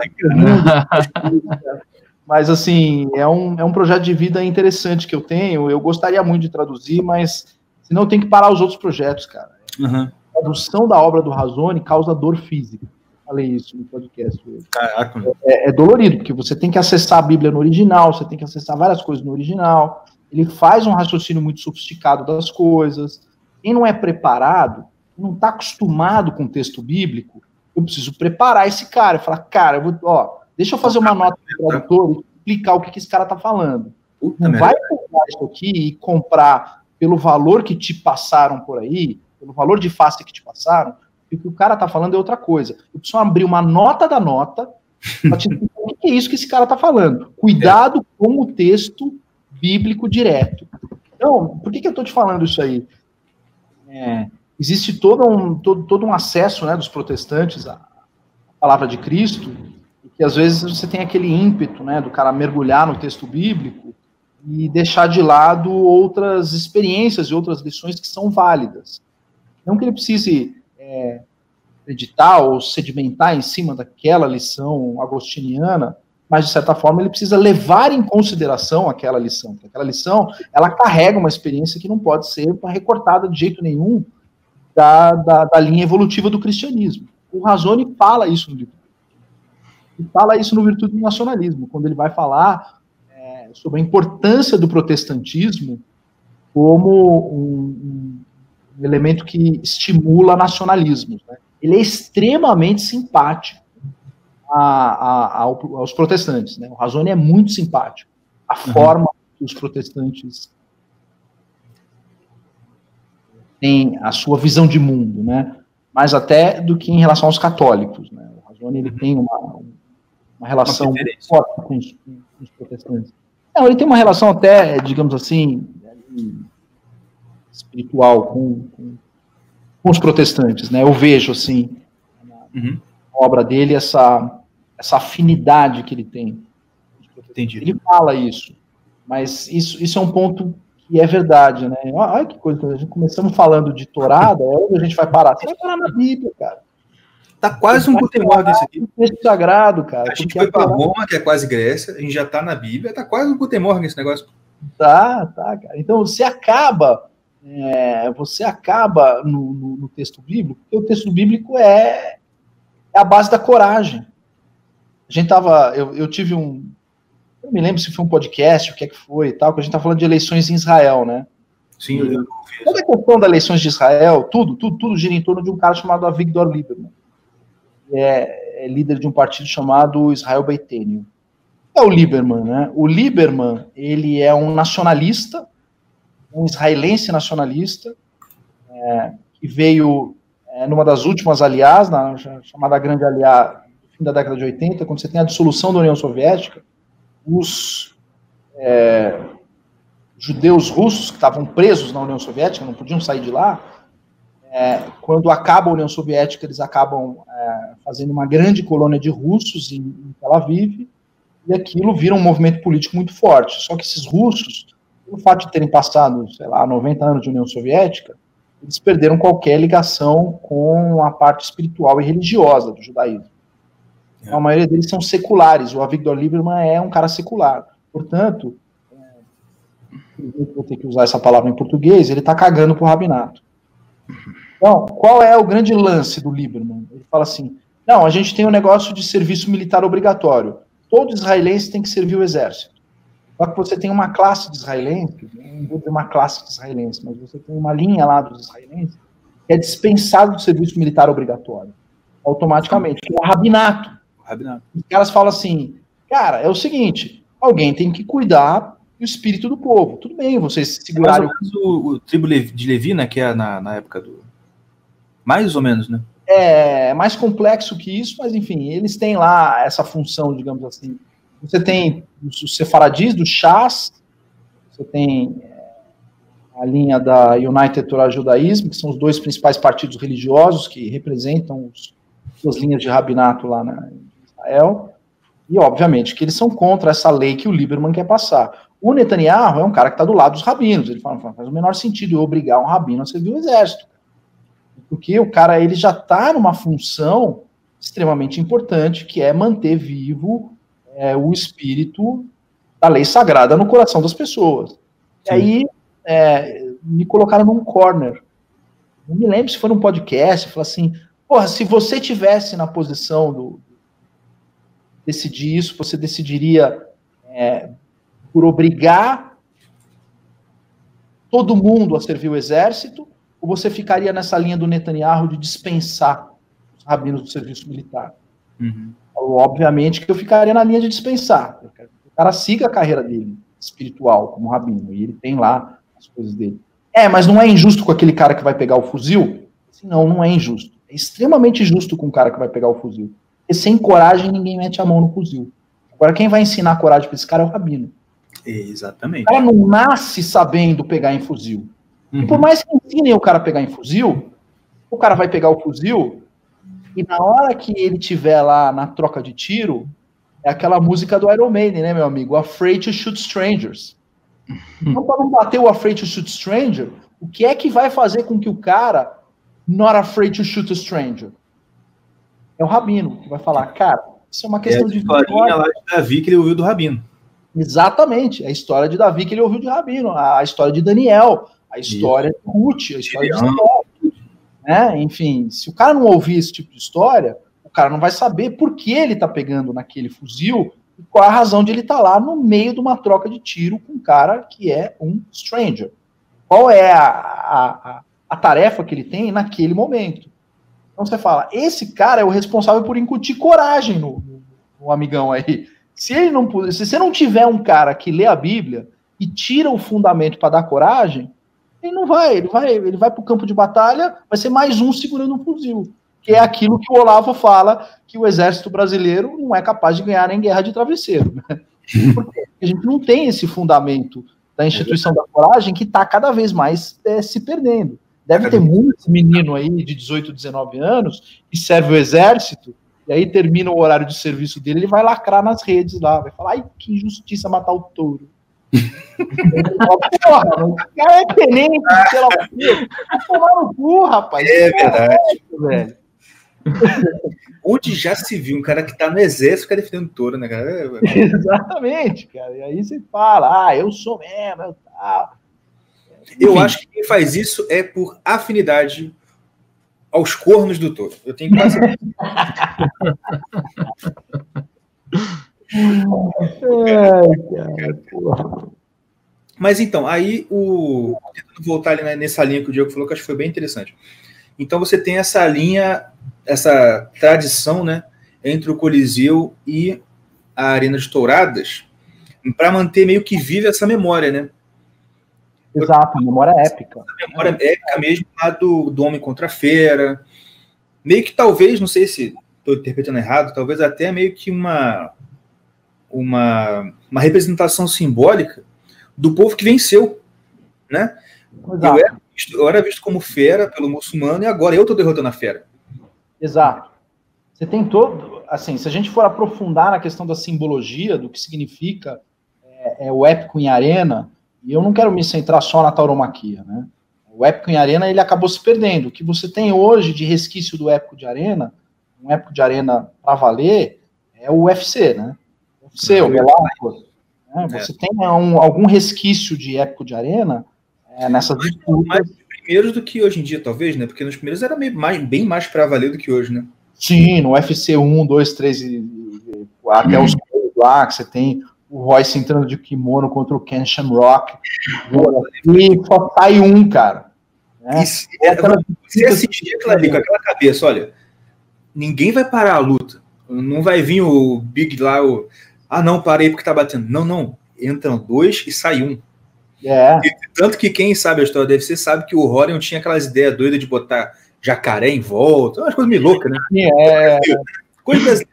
Ah, [LAUGHS] mas, assim, é um, é um projeto de vida interessante que eu tenho. Eu gostaria muito de traduzir, mas senão tenho que parar os outros projetos, cara. Uhum. A tradução da obra do Razone causa dor física falei isso no podcast hoje. Caraca. É, é, dolorido, porque você tem que acessar a Bíblia no original, você tem que acessar várias coisas no original. Ele faz um raciocínio muito sofisticado das coisas. Quem não é preparado, não está acostumado com o texto bíblico, eu preciso preparar esse cara. Falar, cara, vou, ó, deixa eu fazer uma nota para o tradutor e explicar o que, que esse cara está falando. Puta não vai comprar isso aqui e comprar pelo valor que te passaram por aí, pelo valor de face que te passaram, e o que o cara tá falando é outra coisa. Eu preciso abrir uma nota da nota para te dizer o que é isso que esse cara tá falando. Cuidado é. com o texto bíblico direto. Então, por que, que eu estou te falando isso aí? É, existe todo um, todo, todo um acesso né, dos protestantes à palavra de Cristo, que às vezes você tem aquele ímpeto né, do cara mergulhar no texto bíblico e deixar de lado outras experiências e outras lições que são válidas. Não que ele precise é, acreditar ou sedimentar em cima daquela lição agostiniana, mas de certa forma ele precisa levar em consideração aquela lição. Aquela lição ela carrega uma experiência que não pode ser recortada de jeito nenhum da, da, da linha evolutiva do cristianismo. O Razone fala isso no livro. E fala isso no Virtude do Nacionalismo, quando ele vai falar é, sobre a importância do protestantismo como um, um elemento que estimula nacionalismos. Né? Ele é extremamente simpático a, a, aos protestantes. Né? O Razone é muito simpático. A uhum. forma que os protestantes têm a sua visão de mundo, né? mais até do que em relação aos católicos. Né? O Razone ele uhum. tem uma, uma relação uma forte com os, com os protestantes. Não, ele tem uma relação até, digamos assim, espiritual com, com, com, os protestantes, né? Eu vejo assim uhum. na obra dele essa essa afinidade que ele tem. Entendi. Ele fala isso, mas isso, isso é um ponto que é verdade, né? Olha que coisa, a gente começamos falando de torada, é onde a gente vai parar? Você vai parar na Bíblia, cara. Tá quase um Gutenberg esse aqui. Texto sagrado, cara. A gente foi para Roma, que é quase Grécia, a gente já tá na Bíblia, tá quase um Gutenberg esse negócio. Tá, tá, cara. Então você acaba é, você acaba no, no, no, texto bíblico, porque o texto bíblico é, é a base da coragem. A gente tava, eu, eu tive um, Eu me lembro se foi um podcast, o que é que foi e tal, que a gente tá falando de eleições em Israel, né? Sim, eu vi. Toda a questão das eleições de Israel, tudo, tudo, tudo gira em torno de um cara chamado Avigdor Lieberman. É, é líder de um partido chamado Israel Beitênio. É o Lieberman, né? O Lieberman, ele é um nacionalista, um israelense nacionalista, é, que veio é, numa das últimas aliás, na chamada Grande fim da década de 80, quando você tem a dissolução da União Soviética, os é, judeus russos que estavam presos na União Soviética, não podiam sair de lá, é, quando acaba a União Soviética, eles acabam é, fazendo uma grande colônia de russos em, em Tel Aviv, e aquilo vira um movimento político muito forte. Só que esses russos, pelo fato de terem passado, sei lá, 90 anos de União Soviética, eles perderam qualquer ligação com a parte espiritual e religiosa do judaísmo. É. A maioria deles são seculares. O Avigdor Lieberman é um cara secular. Portanto, é, vou ter que usar essa palavra em português, ele está cagando para o rabinato. Então, qual é o grande lance do Lieberman? Ele fala assim: não, a gente tem um negócio de serviço militar obrigatório. Todo israelense tem que servir o exército. Só que você tem uma classe de israelenses, não vou dizer uma classe de israelenses, mas você tem uma linha lá dos israelenses que é dispensado do serviço militar obrigatório, automaticamente, que é o rabinato. O rabinato. Os caras falam assim, cara, é o seguinte, alguém tem que cuidar do espírito do povo. Tudo bem, vocês seguraram... o, o tribo de Levi, né, que é na, na época do... Mais ou menos, né? É mais complexo que isso, mas enfim, eles têm lá essa função, digamos assim, você tem os sefaradis, do Chás, você tem é, a linha da United Torah Judaísmo, que são os dois principais partidos religiosos que representam os, suas linhas de rabinato lá na Israel, e obviamente que eles são contra essa lei que o Lieberman quer passar. O Netanyahu é um cara que está do lado dos rabinos, ele fala, faz o menor sentido eu obrigar um rabino a servir o exército, porque o cara ele já está numa função extremamente importante, que é manter vivo é, o espírito da lei sagrada no coração das pessoas. Sim. E aí é, me colocaram num corner. Não me lembro se foi num podcast, falou assim, porra, se você tivesse na posição do decidir isso, você decidiria é, por obrigar todo mundo a servir o exército, ou você ficaria nessa linha do Netanyahu de dispensar os rabinos do serviço militar? Uhum obviamente que eu ficaria na linha de dispensar. o cara siga a carreira dele, espiritual, como rabino, e ele tem lá as coisas dele. É, mas não é injusto com aquele cara que vai pegar o fuzil? Assim, não, não é injusto. É extremamente justo com o cara que vai pegar o fuzil. Porque sem coragem ninguém mete a mão no fuzil. Agora, quem vai ensinar coragem para esse cara é o rabino. Exatamente. O cara não nasce sabendo pegar em fuzil. Uhum. E por mais que ensinem o cara a pegar em fuzil, o cara vai pegar o fuzil e na hora que ele tiver lá na troca de tiro, é aquela música do Iron Maiden, né, meu amigo? Afraid to Shoot Strangers. Então, para não bater o Afraid to Shoot Stranger, o que é que vai fazer com que o cara not afraid to shoot a stranger? É o Rabino que vai falar, cara, isso é uma questão é a de historinha lá de Davi que ele ouviu do Rabino. Exatamente, a história de Davi que ele ouviu de Rabino, a história de Daniel, a história de Ruth, a história de Israel. Né? Enfim, se o cara não ouvir esse tipo de história, o cara não vai saber por que ele está pegando naquele fuzil e qual a razão de ele estar tá lá no meio de uma troca de tiro com um cara que é um stranger. Qual é a, a, a tarefa que ele tem naquele momento? Então você fala, esse cara é o responsável por incutir coragem no, no, no amigão aí. Se ele não se você não tiver um cara que lê a Bíblia e tira o fundamento para dar coragem, ele não vai, ele vai, ele vai para o campo de batalha, vai ser mais um segurando um fuzil. Que é aquilo que o Olavo fala, que o exército brasileiro não é capaz de ganhar nem guerra de travesseiro. Né? [LAUGHS] Porque a gente não tem esse fundamento da instituição da coragem que está cada vez mais é, se perdendo. Deve ter muitos menino aí de 18, 19 anos que serve o exército e aí termina o horário de serviço dele, ele vai lacrar nas redes lá, vai falar, ai, que injustiça matar o touro. Porra, o cara é tenente, sei lá o quê. tomar no cu, rapaz. É verdade. É, velho. [LAUGHS] Onde já se viu um cara que tá no exército ficar defendendo touro, né, cara? É, é. [LAUGHS] Exatamente, cara. E aí você fala, ah, eu sou mesmo, eu tal. Eu acho que quem faz isso é por afinidade aos cornos do touro. Eu tenho quase. [LAUGHS] Mas então, aí o. Tentando voltar ali nessa linha que o Diego falou, que acho que foi bem interessante. Então você tem essa linha, essa tradição, né, entre o Coliseu e a Arena de Touradas, para manter meio que viva essa memória, né? Exato, memória épica. A memória épica mesmo lá do, do Homem contra a Fera. Meio que talvez, não sei se estou interpretando errado, talvez até meio que uma, uma, uma representação simbólica do povo que venceu, né? Eu era, visto, eu era, visto, como fera pelo muçulmano e agora eu estou derrotando a fera. Exato. Você tem todo, assim, se a gente for aprofundar na questão da simbologia, do que significa é, é o épico em arena, e eu não quero me centrar só na tauromaquia, né? O épico em arena ele acabou se perdendo. O que você tem hoje de resquício do épico de arena, um épico de arena para valer, é o UFC, né? O UFC, o Bellator, né? É. Você tem um, algum resquício de épico de arena é, nessas disputas. Mais primeiros do que hoje em dia, talvez, né? Porque nos primeiros era meio mais, bem mais para valer do que hoje, né? Sim, no UFC 1, 2, 3 e, até os [CLEARS THROAT] lá, que você tem o Royce entrando de kimono contra o Ken Shamrock. E só sai um, cara. Né? Isso, é, você assistir aquilo ali com aquela cabeça, olha, ninguém vai parar a luta. Não vai vir o Big lá, o, ah, não, parei porque tá batendo. Não, não. Entram dois e sai um. É. E, tanto que quem sabe a história deve ser sabe que o Rorion tinha aquelas ideias doidas de botar jacaré em volta. Umas coisas meio loucas, né? É. Coisa brasileira.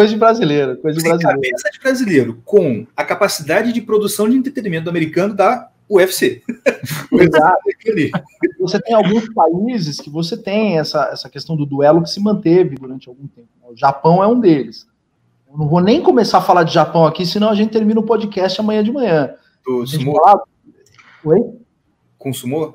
Coisa de brasileiro. Coisa de brasileiro. Cabeça de brasileiro com a capacidade de produção de entretenimento americano da UFC. [LAUGHS] Exato. você tem alguns países que você tem essa, essa questão do duelo que se manteve durante algum tempo. O Japão é um deles. Eu não vou nem começar a falar de Japão aqui, senão a gente termina o podcast amanhã de manhã. Do sumô? Fala... Oi? Com sumô?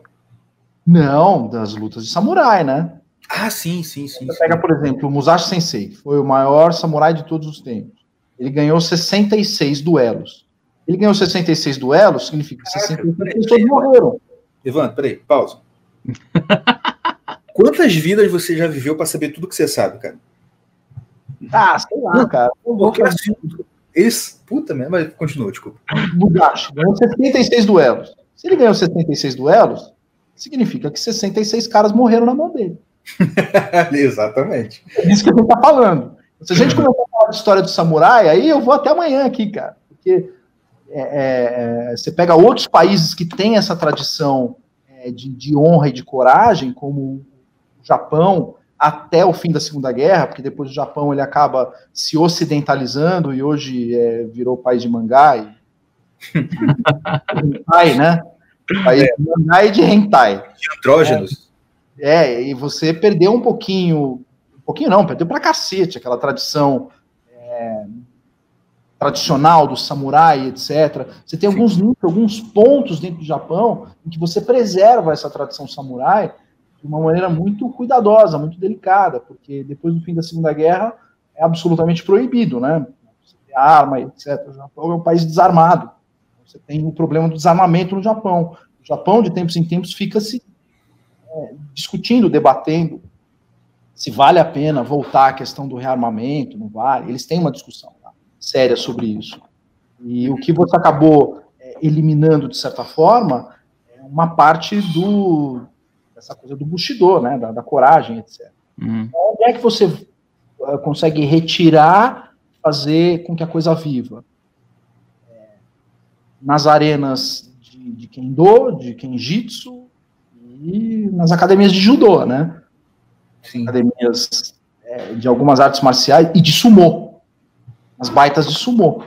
Não, das lutas de samurai, né? Ah, sim, sim, sim. Você sim. pega, por exemplo, o Musashi Sensei, foi o maior samurai de todos os tempos. Ele ganhou 66 duelos. Ele ganhou 66 duelos, significa que 66 pessoas morreram. Ivan, peraí, pausa. [LAUGHS] Quantas vidas você já viveu para saber tudo que você sabe, cara? Ah, sei lá, cara. Porque assim, eles. Puta mesmo, mas continua, desculpa. Mudashi ganhou 76 duelos. Se ele ganhou 76 duelos, significa que 66 caras morreram na mão dele. [LAUGHS] Exatamente. É isso que a gente tá falando. Se a gente [LAUGHS] começar a falar de história do samurai, aí eu vou até amanhã aqui, cara. Porque é, é, é você pega outros países que têm essa tradição é, de, de honra e de coragem, como o Japão, até o fim da Segunda Guerra, porque depois o Japão ele acaba se ocidentalizando e hoje é, virou país de mangá e [LAUGHS] hentai, né? País é. de mangá e de hentai. De andrógenos. É, e você perdeu um pouquinho, um pouquinho não, perdeu pra cacete aquela tradição é, tradicional do samurai, etc. Você tem alguns, alguns pontos dentro do Japão em que você preserva essa tradição samurai de uma maneira muito cuidadosa, muito delicada, porque depois do fim da Segunda Guerra é absolutamente proibido, né? Você arma, etc. O Japão é um país desarmado. Você tem o problema do desarmamento no Japão. O Japão, de tempos em tempos, fica se discutindo, debatendo se vale a pena voltar à questão do rearmamento, não vale. Eles têm uma discussão tá? séria sobre isso. E o que você acabou é, eliminando, de certa forma, é uma parte do, essa coisa do Bushido, né, da, da coragem, etc. Uhum. Então, onde é que você uh, consegue retirar, fazer com que a coisa viva? É, nas arenas de, de Kendo, de Kenjitsu e nas academias de Judô, né? Sim. Academias é, de algumas artes marciais e de Sumo. As baitas de Sumo.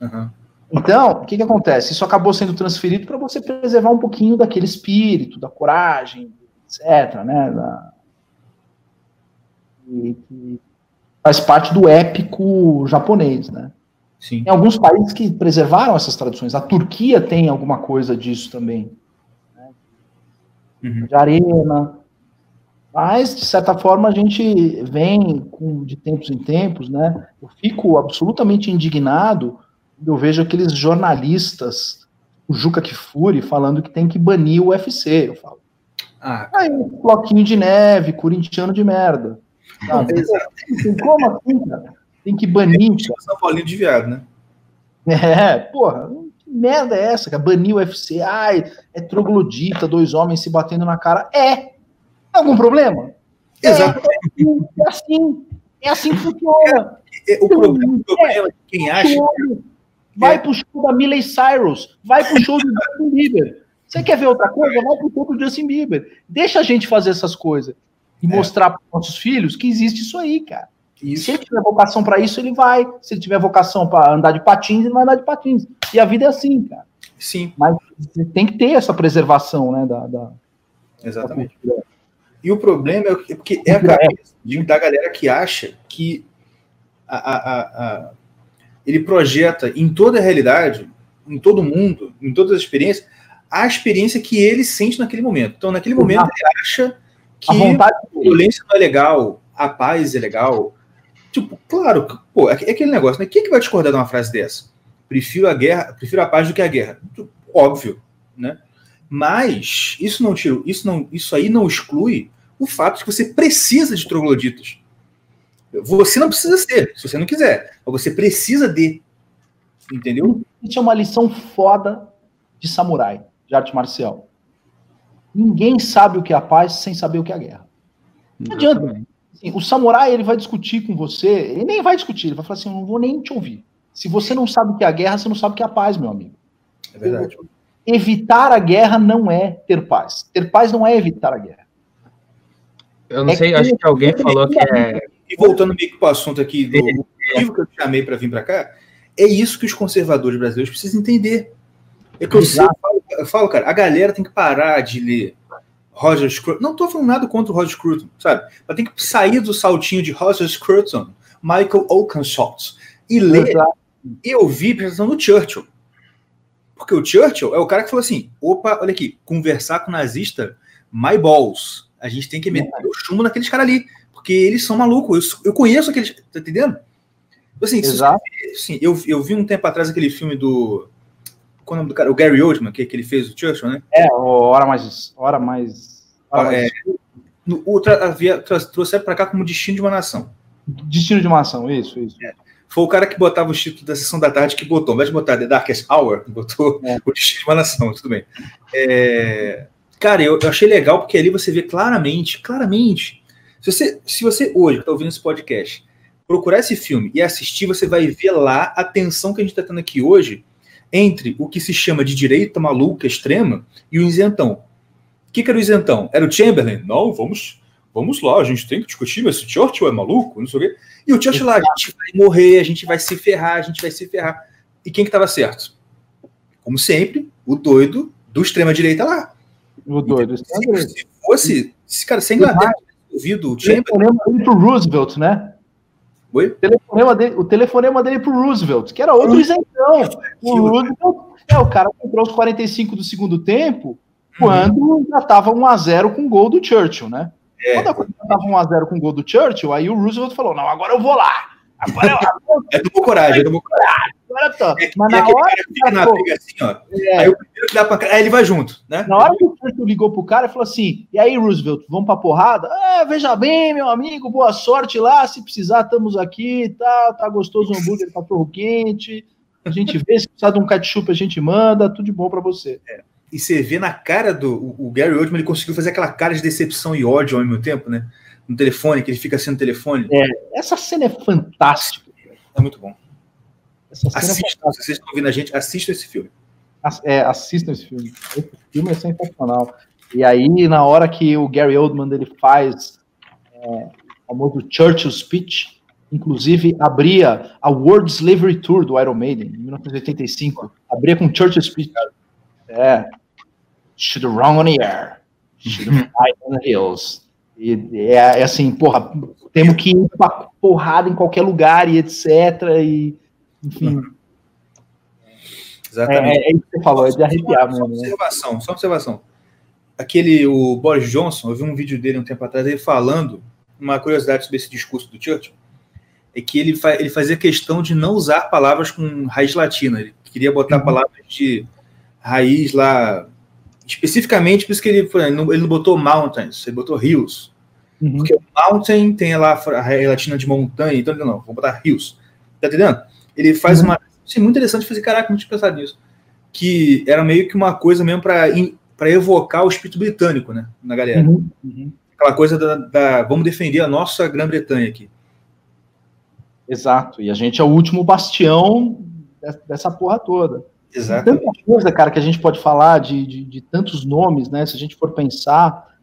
Uhum. Então, o que, que acontece? Isso acabou sendo transferido para você preservar um pouquinho daquele espírito, da coragem, etc., né? Da, e, que faz parte do épico japonês, né? Sim. Tem alguns países que preservaram essas tradições. A Turquia tem alguma coisa disso também. Uhum. De arena. Mas, de certa forma, a gente vem com, de tempos em tempos, né? Eu fico absolutamente indignado quando eu vejo aqueles jornalistas, o Juca Kifuri, falando que tem que banir o UFC. Eu falo, ah, Aí, bloquinho de neve, corintiano de merda. Sabe? [LAUGHS] Como assim, cara? Tem que banir. É São Paulinho de viado, né? É, porra, que merda é essa, cara? Banir o UFC, ai, é troglodita, dois homens se batendo na cara. É. Algum problema? Exato. É, é assim. É assim que funciona. É, o problema, o problema é quem acha. Vai pro show da Miley Cyrus, vai pro show do Justin Bieber. Você quer ver outra coisa? Vai pro show do Justin Bieber. Deixa a gente fazer essas coisas e é. mostrar para nossos filhos que existe isso aí, cara. Isso. Se ele tiver vocação para isso, ele vai. Se ele tiver vocação para andar de patins, ele vai andar de patins. E a vida é assim, cara. Sim. Mas tem que ter essa preservação, né? Da, da Exatamente. Da e o problema é porque é a cabeça da galera que acha que a, a, a, ele projeta em toda a realidade, em todo mundo, em todas as experiências, a experiência que ele sente naquele momento. Então, naquele momento, ele acha que a, violência não é legal, a paz é legal. Tipo, claro, pô, é, é aquele negócio, né? Quem é que vai discordar de uma frase dessa? Prefiro a guerra, prefiro a paz do que a guerra. Óbvio, né? Mas isso não tira, isso não, isso aí não exclui o fato de que você precisa de trogloditas. Você não precisa ser, se você não quiser, mas você precisa de. Entendeu? Isso é uma lição foda de samurai, de arte marcial. Ninguém sabe o que é a paz sem saber o que é a guerra. Não adianta. Assim, o samurai ele vai discutir com você, ele nem vai discutir, ele vai falar assim: eu não vou nem te ouvir. Se você não sabe o que é a guerra, você não sabe o que é a paz, meu amigo. É verdade. Evitar a guerra não é ter paz. Ter paz não é evitar a guerra. Eu não é sei, que acho que alguém falou que é. E voltando meio que para o assunto aqui do motivo que eu te chamei para vir para cá, é isso que os conservadores brasileiros precisam entender. É que eu, eu, falo, eu falo, cara, a galera tem que parar de ler Roger Scruton. Não estou falando nada contra o Roger Scruton, sabe? Mas tem que sair do saltinho de Roger Scruton, Michael Oakenshots, e ler Exato. e ouvir a apresentação do Churchill. Porque o Churchill é o cara que falou assim: opa, olha aqui, conversar com nazista, my balls. A gente tem que meter o chumbo naqueles caras ali, porque eles são malucos. Eu, eu conheço aqueles. Tá entendendo? Assim, Exato. Assim, eu, eu vi um tempo atrás aquele filme do. Qual é o nome do cara? O Gary Oldman, que, que ele fez o Churchill, né? É, hora mais. Hora mais. Hora é, mais... O, tra, havia, trouxe para cá como Destino de uma Nação. Destino de uma Nação, isso, isso. É. Foi o cara que botava os títulos da sessão da tarde que botou, ao invés de botar The Darkest Hour, [LAUGHS] botou é. o Destino de uma Nação, tudo bem. É, Cara, eu, eu, achei legal porque ali você vê claramente, claramente. Se você, se você hoje está ouvindo esse podcast, procurar esse filme e assistir, você vai ver lá a tensão que a gente está tendo aqui hoje entre o que se chama de direita maluca extrema e o isentão. O que, que era o isentão? Era o Chamberlain? Não, vamos, vamos lá, a gente tem que discutir, mas o Churchill é maluco, não sei o quê. E o Churchill lá, a gente vai morrer, a gente vai se ferrar, a gente vai se ferrar. E quem que estava certo? Como sempre, o doido do extrema direita lá. O doido. Se, se fosse, se, cara, sem Inglaterra ouvido o Telefonema dele pro Roosevelt, né? Oi? O telefonema dele, o telefonema dele pro Roosevelt, que era outro isentão. O Roosevelt é o cara que entrou aos 45 do segundo tempo, quando uhum. já tava 1x0 com o gol do Churchill, né? É. Quando a coisa tava 1x0 com o gol do Churchill, aí o Roosevelt falou: não, agora eu vou lá. Agora eu... [LAUGHS] é do coragem, é do coragem agora tô. É Mas na hora. Que fica na briga assim, ó. É. Aí o primeiro que dá pra. Aí ele vai junto, né? Na hora que o Churchill ligou pro cara e falou assim: e aí, Roosevelt, vamos pra porrada? Ah, veja bem, meu amigo, boa sorte lá. Se precisar, estamos aqui e tá, tal. Tá gostoso o hambúrguer, cachorro quente. A gente vê, se precisar de um ketchup, a gente manda, tudo de bom para você. É. E você vê na cara do o, o Gary Oldman, ele conseguiu fazer aquela cara de decepção e ódio ao mesmo tempo, né? No telefone, que ele fica sendo telefone. É, essa cena é fantástica. É muito bom. Assistam, se vocês estão ouvindo a gente, assistam esse filme. É, assistam esse filme. Esse filme é sensacional. E aí, na hora que o Gary Oldman ele faz é, o famoso Churchill Speech, inclusive abria a World Slavery Tour do Iron Maiden, em 1985. Abria com Churchill Speech. É. Should wrong on the air. Should fly on the hills. E é, é, assim, porra, temos que ir pra porrada em qualquer lugar e etc. E enfim. Exatamente. É, é, isso que você falou, é de arrepiar mesmo. Só né? observação, né? só observação. Aquele, o Boris Johnson, eu vi um vídeo dele um tempo atrás, ele falando, uma curiosidade sobre esse discurso do Churchill, é que ele, fa ele fazia questão de não usar palavras com raiz latina, ele queria botar uhum. palavras de raiz lá, especificamente, por isso que ele, ele não, ele não botou mountains, ele botou rios. Uhum. Porque mountain tem lá a relatina de montanha, então não, vou botar rios. Tá entendendo? Ele faz uhum. uma. Isso é muito interessante fazer, caraca, muito pensado nisso. Que era meio que uma coisa mesmo para evocar o espírito britânico, né? Na galera. Uhum. uhum. Aquela coisa da, da. Vamos defender a nossa Grã-Bretanha aqui. Exato. E a gente é o último bastião dessa porra toda. Exato. Tanta coisa, cara, que a gente pode falar de, de, de tantos nomes, né? Se a gente for pensar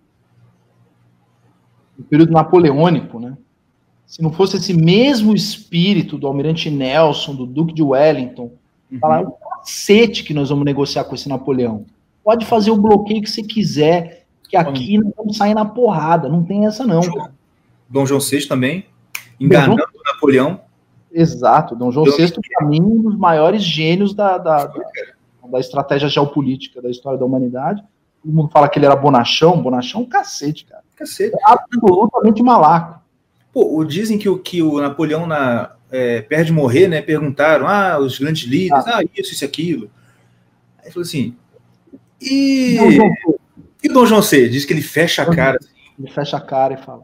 no período napoleônico, né? Se não fosse esse mesmo espírito do Almirante Nelson, do Duque de Wellington, uhum. falar o cacete que nós vamos negociar com esse Napoleão. Pode fazer o bloqueio que você quiser, que aqui não vamos sair na porrada, não tem essa não. Dom João VI também, enganando João... Napoleão. Exato, Dom João VI, para mim, um dos maiores gênios da, da, da, da estratégia geopolítica da história da humanidade. Todo mundo fala que ele era bonachão, bonachão cacete, cara. Cacete. absolutamente malaco. Pô, dizem que o, que o Napoleão, na, é, perto de morrer, né, perguntaram, ah, os grandes líderes, ah, ah isso, isso, aquilo. Aí falou assim, e... E Dom João C? Diz que ele fecha a cara. Assim, ele fecha a cara e fala.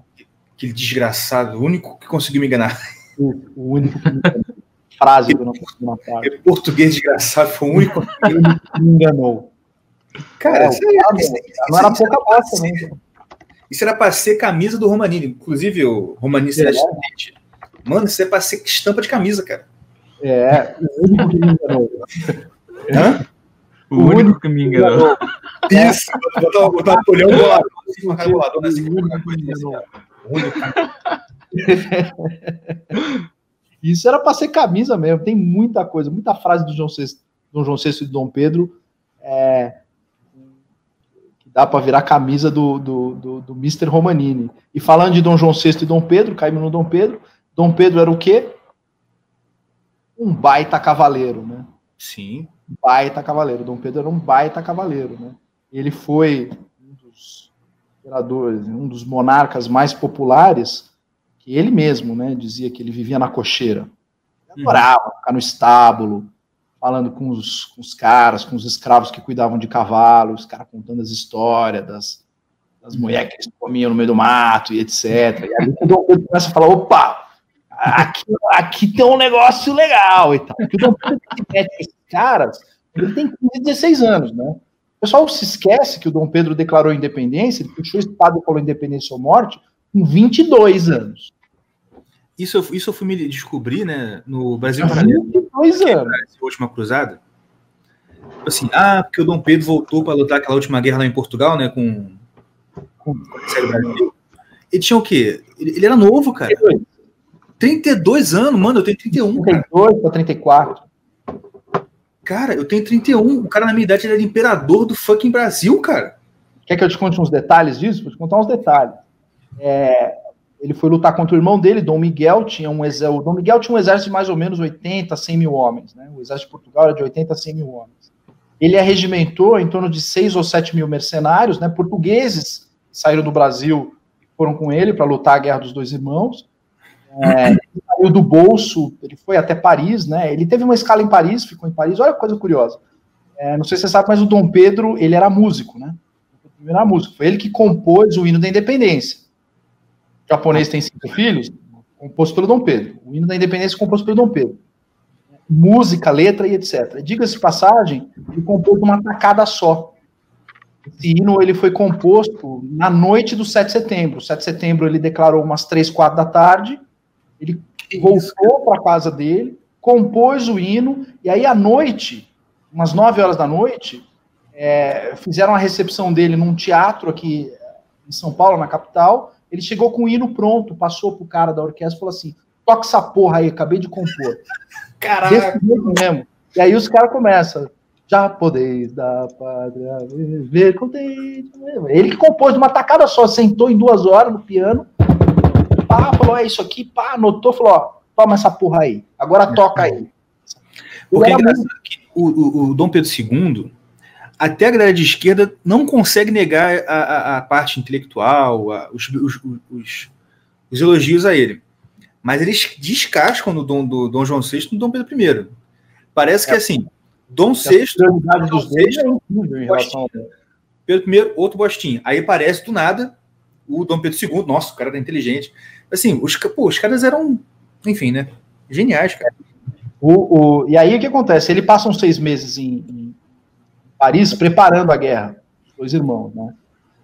Aquele desgraçado, o único que conseguiu me enganar. O, o único que me. Frase do Napoleão. Português desgraçado foi o único que me enganou. Cara, é, isso, é, isso, não era pouca bosta mesmo. Isso era para ser camisa do Romanini. Inclusive, o Romanini é. Celeste. Mano, isso é para ser estampa de camisa, cara. É, o único que me enganou. Hã? O, o único que me enganou. Isso, botar, botar Napoleão bolado. Isso era para ser camisa mesmo. Tem muita coisa, muita frase do João VI, do João VI e do Dom Pedro é, que dá para virar camisa do, do, do, do Mr. Romanini. E falando de Dom João VI e Dom Pedro, caímos no Dom Pedro. Dom Pedro era o quê? Um baita cavaleiro, né? Sim. Baita cavaleiro. Dom Pedro era um baita cavaleiro, né? Ele foi um dos imperadores, um dos monarcas mais populares, que ele mesmo, né, dizia que ele vivia na cocheira. Ele uhum. adorava ficar no estábulo, falando com os, com os caras, com os escravos que cuidavam de cavalos, os caras contando as histórias das, das mulheres que eles comiam no meio do mato e etc. E aí o Dom Pedro começa a falar, opa, aqui, aqui tem um negócio legal e tal. Porque o Dom Pedro se mete esses caras, ele tem 15, 16 anos, né? O pessoal se esquece que o Dom Pedro declarou independência, ele puxou a espada e falou independência ou morte com 22 anos. Isso, eu, isso eu fui me descobrir, né, no Brasil Paralelo. 22 anos. A última cruzada. Assim, ah, porque o Dom Pedro voltou para lutar aquela última guerra lá em Portugal, né, com, com o Brasil. Ele tinha o quê? Ele, ele era novo, cara. 32 anos, mano, eu tenho 31. 32 para 34. Cara, eu tenho 31. O cara na minha idade ele era imperador do fucking Brasil, cara. Quer que eu te conte uns detalhes disso? Vou te contar uns detalhes. É, ele foi lutar contra o irmão dele, Dom Miguel, tinha um exército, Dom Miguel tinha um exército de mais ou menos 80, 100 mil homens, né? O exército de Portugal era de 80 a 100 mil homens. Ele arregimentou em torno de 6 ou 7 mil mercenários, né? Portugueses que saíram do Brasil foram com ele para lutar a Guerra dos Dois Irmãos. É, [CLEARS THROAT] ele saiu do bolso, ele foi até Paris, né? Ele teve uma escala em Paris, ficou em Paris. Olha que coisa curiosa. É, não sei se você sabe, mas o Dom Pedro, ele era músico, né? Ele era músico. Foi ele que compôs o hino da independência japonês tem cinco filhos, composto pelo Dom Pedro. O hino da independência composto pelo Dom Pedro. Música, letra e etc. Diga-se de passagem, ele compôs uma tacada só. Esse hino ele foi composto na noite do 7 de setembro. O 7 de setembro ele declarou umas 3, 4 da tarde. Ele voltou para a casa dele, compôs o hino, e aí à noite, umas 9 horas da noite, é, fizeram a recepção dele num teatro aqui em São Paulo, na capital, ele chegou com o hino pronto, passou pro cara da orquestra e falou assim: toca essa porra aí, acabei de compor. Caraca! mesmo. E aí os caras começam. Já podeis da pátria viver contente. Ele que compôs de uma tacada só, sentou em duas horas no piano, pá, falou: é isso aqui, pá, anotou, falou: ó, toma essa porra aí, agora toca aí. Porque é o, o, o Dom Pedro II, até a galera de esquerda não consegue negar a, a, a parte intelectual, a, os, os, os, os, elogios a ele. Mas eles descascam no Dom, do Dom João VI no Dom Pedro I. Parece que é. assim, Dom VI. Dom VI em relação Pedro I, outro bostinho. Aí parece do nada o Dom Pedro II, nossa, o cara era inteligente. Assim, os, pô, os caras eram, enfim, né? Geniais, cara. O, o, e aí o que acontece? Ele passa uns seis meses em, em Paris preparando a guerra, dois irmãos, né?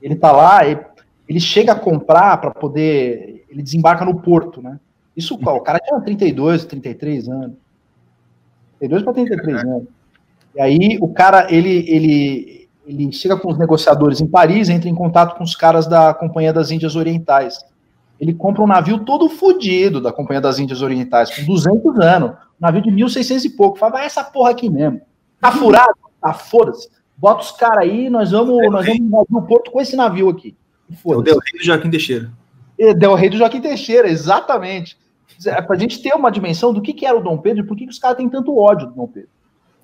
Ele tá lá, ele, ele chega a comprar para poder. Ele desembarca no porto, né? Isso, o cara tinha 32, 33 anos. 32 para 33 anos. E aí o cara, ele, ele, ele chega com os negociadores em Paris, entra em contato com os caras da Companhia das Índias Orientais. Ele compra um navio todo fodido da Companhia das Índias Orientais, com 200 anos. Um navio de 1600 e pouco. Fala, vai essa porra aqui mesmo. Tá furado? Tá, foda-se. Bota os caras aí, nós vamos, nós vamos no porto com esse navio aqui. É o Del Rey do Joaquim Teixeira. É, Del Rey do Joaquim Teixeira, exatamente. É pra gente ter uma dimensão do que, que era o Dom Pedro e por que, que os caras têm tanto ódio do Dom Pedro.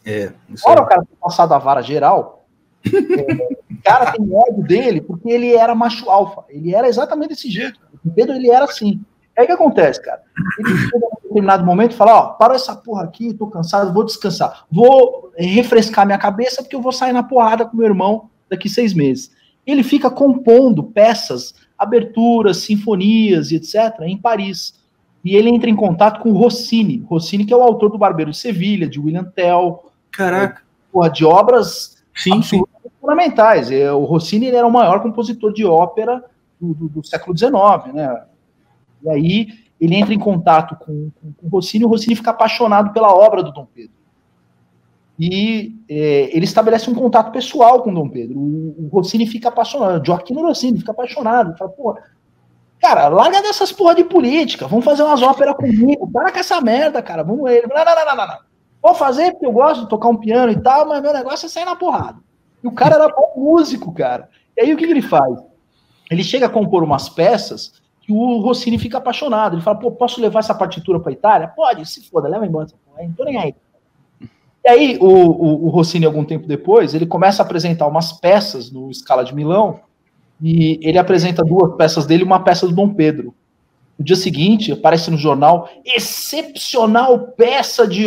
É, Ora, o cara tem passado a vara geral, é, o cara tem ódio dele porque ele era macho alfa. Ele era exatamente desse jeito. O Pedro, ele era assim. Aí o que acontece, cara? Ele chega determinado momento e fala: Ó, para essa porra aqui, tô cansado, vou descansar. Vou refrescar minha cabeça porque eu vou sair na porrada com meu irmão daqui seis meses. Ele fica compondo peças, aberturas, sinfonias e etc. em Paris. E ele entra em contato com Rossini. Rossini, que é o autor do Barbeiro de Sevilha, de William Tell. Caraca. Porra, de obras sim, sim. fundamentais. É, o Rossini era o maior compositor de ópera do, do, do, século XIX, né? E aí ele entra em contato com, com, com Rossini e o Rossini fica apaixonado pela obra do Dom Pedro. E é, ele estabelece um contato pessoal com Dom Pedro. O, o Rossini fica apaixonado, Joaquim Rossini fica apaixonado. Fala, pô, Cara, larga dessas porra de política. Vamos fazer umas óperas comigo. Para com essa merda, cara. Vamos ele. Não, não, não, não, não. Vou fazer porque eu gosto de tocar um piano e tal, mas meu negócio é sair na porrada. E o cara era bom músico, cara. E aí o que, que ele faz? Ele chega a compor umas peças que o Rossini fica apaixonado. Ele fala, pô, posso levar essa partitura pra Itália? Pode, se foda, leva embora. Não tô nem aí. E aí o, o, o Rossini, algum tempo depois, ele começa a apresentar umas peças no Scala de Milão e ele apresenta duas peças dele e uma peça do Dom Pedro. No dia seguinte, aparece no jornal, excepcional peça de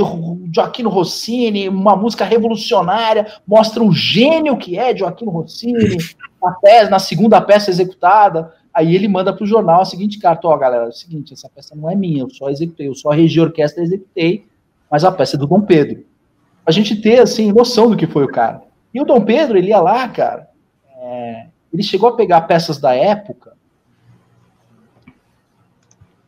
Joaquino Rossini, uma música revolucionária, mostra o gênio que é Joaquino Rossini, na, peça, na segunda peça executada. Aí ele manda para o jornal a seguinte carta: Ó, galera, é o seguinte, essa peça não é minha, eu só executei, eu só regi a orquestra e executei, mas a peça é do Dom Pedro. A gente ter, assim, noção do que foi o cara. E o Dom Pedro, ele ia lá, cara, é, ele chegou a pegar peças da época,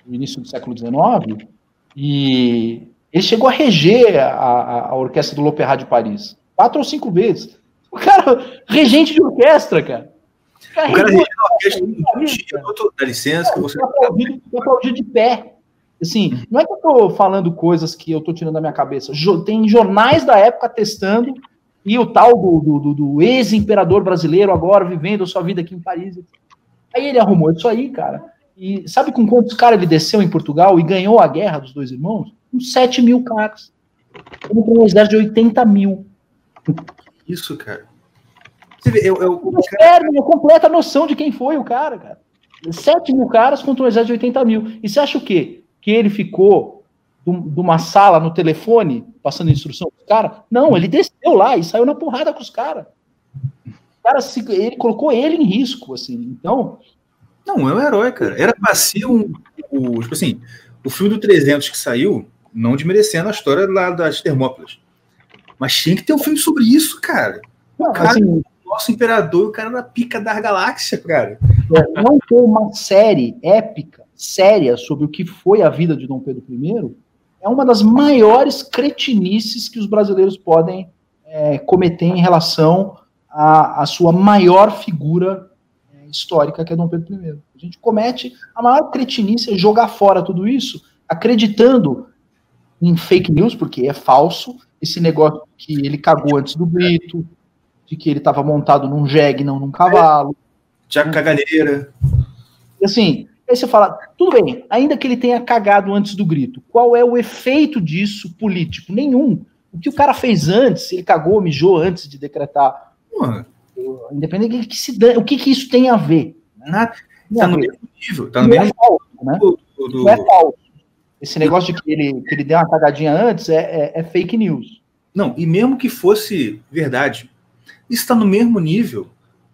no início do século XIX, e ele chegou a reger a, a, a orquestra do L'Opéra de Paris. Quatro ou cinco vezes. O cara, regente de orquestra, cara. O cara, o cara regente de orquestra, dá licença, que você... Aplaudir de pé. Assim, não é que eu tô falando coisas que eu tô tirando da minha cabeça. Tem jornais da época testando e o tal do, do, do ex-imperador brasileiro agora vivendo a sua vida aqui em Paris. Aí ele arrumou isso aí, cara. E sabe com quantos caras ele desceu em Portugal e ganhou a guerra dos dois irmãos? Com 7 mil caras. Ele tem um exército de 80 mil. Isso, cara. Você vê, eu, eu, eu, cara... uma completa noção de quem foi o cara, cara. 7 mil caras contra um exército de 80 mil. E você acha o quê? Que ele ficou de uma sala no telefone, passando instrução para os caras. Não, ele desceu lá e saiu na porrada com os caras. Cara, se, ele colocou ele em risco, assim. Então. Não, é um herói, cara. Era pra ser um. O, tipo assim, o filme do 300 que saiu, não desmerecendo a história lá das Termópilas. Mas tinha que ter um filme sobre isso, cara. Não, cara, assim, nosso imperador, o cara na pica da galáxia, cara. É, não ter uma série épica, séria, sobre o que foi a vida de Dom Pedro I, é uma das maiores cretinices que os brasileiros podem é, cometer em relação à, à sua maior figura é, histórica, que é Dom Pedro I. A gente comete a maior cretinice é jogar fora tudo isso, acreditando em fake news, porque é falso, esse negócio que ele cagou antes do grito, de que ele estava montado num jegue, não num cavalo. Tiago Cagalheira. E assim, Aí você fala, tudo bem, ainda que ele tenha cagado antes do grito, qual é o efeito disso político? Nenhum. O que o cara fez antes, ele cagou, mijou antes de decretar. Mano. Independente do que se dá, o que, que isso tem a ver. Nada. Tá no mesmo nível. Tá no mesmo é falso, né? Do, do... Não é falso. Esse negócio de que ele, que ele deu uma cagadinha antes é, é, é fake news. Não, e mesmo que fosse verdade, está no mesmo nível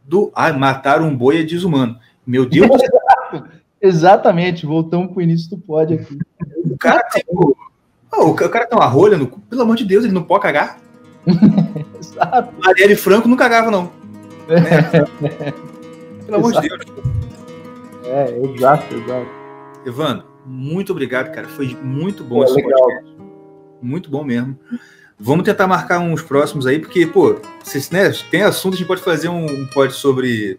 do ah, matar um boi é desumano. Meu Deus! [LAUGHS] Exatamente, voltamos pro início do pod aqui. O cara tem. Oh, o cara tem uma rolha no. Pelo amor de Deus, ele não pode cagar. [LAUGHS] Exato. Marielle Franco não cagava, não. [LAUGHS] É. Pelo amor de Deus. É, exato, exato. Evandro, muito obrigado, cara. Foi muito bom é, esse legal. podcast. Muito bom mesmo. Vamos tentar marcar uns próximos aí, porque, pô, se né, tem assunto, a gente pode fazer um, um pod sobre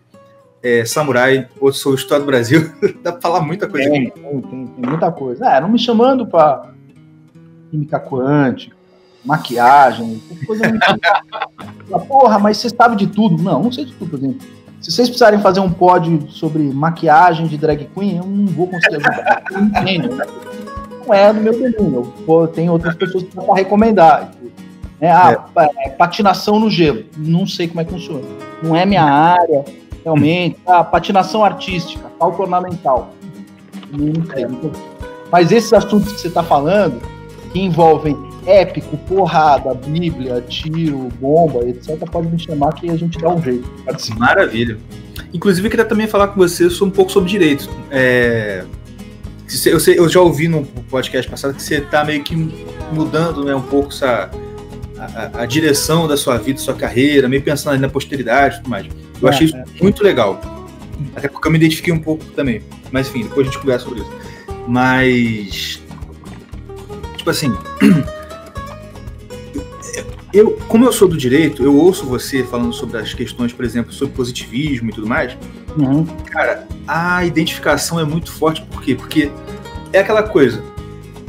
é, samurai, outro sobre história do Brasil. [LAUGHS] Dá pra falar muita coisa tem, aqui. Tem, tem, tem, muita coisa. É, não me chamando pra química quântica, maquiagem, coisa muito. Porra, mas você sabe de tudo. Não, não sei de tudo, por exemplo. Se vocês precisarem fazer um pod sobre maquiagem de drag queen, eu não vou conseguir ajudar. Eu não entendo. Não é do meu domínio. Eu tenho outras pessoas para recomendar. É, ah, é. patinação no gelo. Não sei como é que funciona. Não é minha área, realmente. Ah, patinação artística, falta ornamental. Não sei. Mas esses assuntos que você está falando, que envolvem épico, porrada, bíblia, tiro, bomba, etc., pode me chamar que a gente dá um jeito. Maravilha. Inclusive, eu queria também falar com você um pouco sobre direito. É... Eu, sei, eu já ouvi no podcast passado que você está meio que mudando né, um pouco essa, a, a, direção da sua vida, sua carreira, meio pensando na posteridade e tudo mais. Eu é, achei isso é. muito legal. Até porque eu me identifiquei um pouco também. Mas enfim, depois a gente conversa sobre isso. Mas. Tipo assim. [CLEARS THROAT] Eu, como eu sou do direito, eu ouço você falando sobre as questões, por exemplo, sobre positivismo e tudo mais. Uhum. Cara, a identificação é muito forte. Por quê? Porque é aquela coisa.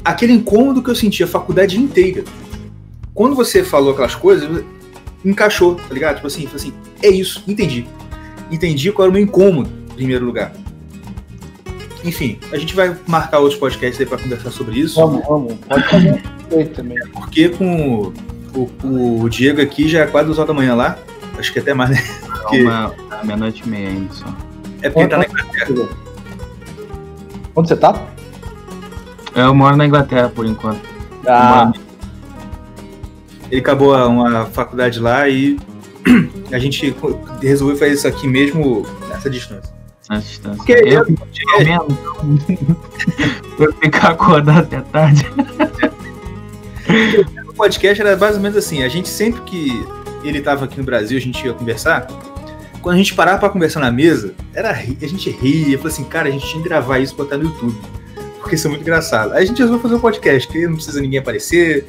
Aquele incômodo que eu senti a faculdade inteira quando você falou aquelas coisas, encaixou, tá ligado? Tipo assim, assim, é isso, entendi. Entendi qual era o meu incômodo, em primeiro lugar. Enfim, a gente vai marcar outros podcasts aí pra conversar sobre isso. Vamos, vamos. Pode fazer também. Porque com o, o, Diego aqui já é quase duas horas da manhã lá. Acho que até mais, né? Porque... Uma, meia-noite e meia ainda só. É porque ele tá na Inglaterra. Onde você tá? Eu moro na Inglaterra por enquanto. Ah. Ele acabou uma faculdade lá e [CLEARS THROAT] a gente resolveu fazer isso aqui mesmo nessa distância. Nessa distância. Porque eu, eu mesmo. [LAUGHS] Vou ficar acordado até tarde. [LAUGHS] O podcast era mais ou menos assim, a gente sempre que ele estava aqui no Brasil, a gente ia conversar, quando a gente parava para conversar na mesa, era a gente ria, falou assim, cara, a gente tinha que gravar isso e botar no YouTube, porque isso é muito engraçado. Aí a gente resolveu fazer um podcast, que não precisa ninguém aparecer,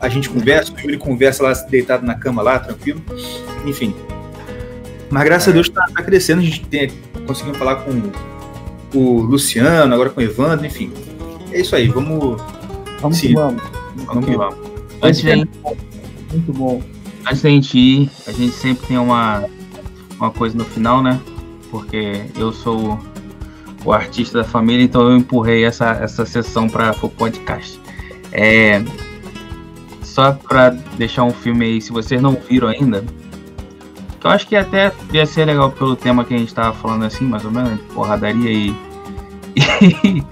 a gente conversa, o Yuri conversa lá deitado na cama lá, tranquilo. Enfim. Mas graças a Deus está tá crescendo, a gente tem, conseguiu falar com o Luciano, agora com o Evandro, enfim. É isso aí, vamos. Vamos que vamos. Vamos que vamos. Antes de, Muito bom. Antes da gente ir, a gente sempre tem uma, uma coisa no final, né? Porque eu sou o artista da família, então eu empurrei essa, essa sessão para o podcast. É, só para deixar um filme aí, se vocês não viram ainda, que eu acho que até ia ser legal pelo tema que a gente tava falando assim, mais ou menos, porradaria e. [LAUGHS]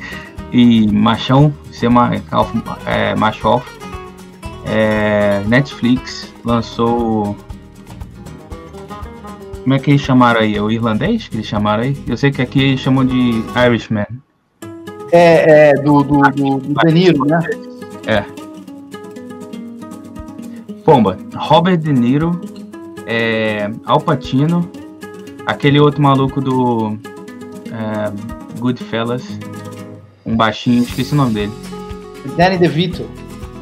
e, e machão, ser ma, é, macho off. É, Netflix lançou. Como é que eles chamaram aí? O irlandês que eles chamaram aí? Eu sei que aqui eles chamam de Irishman. É, é do, do, do, do De Niro, né? É. Pomba, Robert De Niro, é, Al Pacino, aquele outro maluco do é, Goodfellas, um baixinho, esqueci o nome dele. Danny DeVito.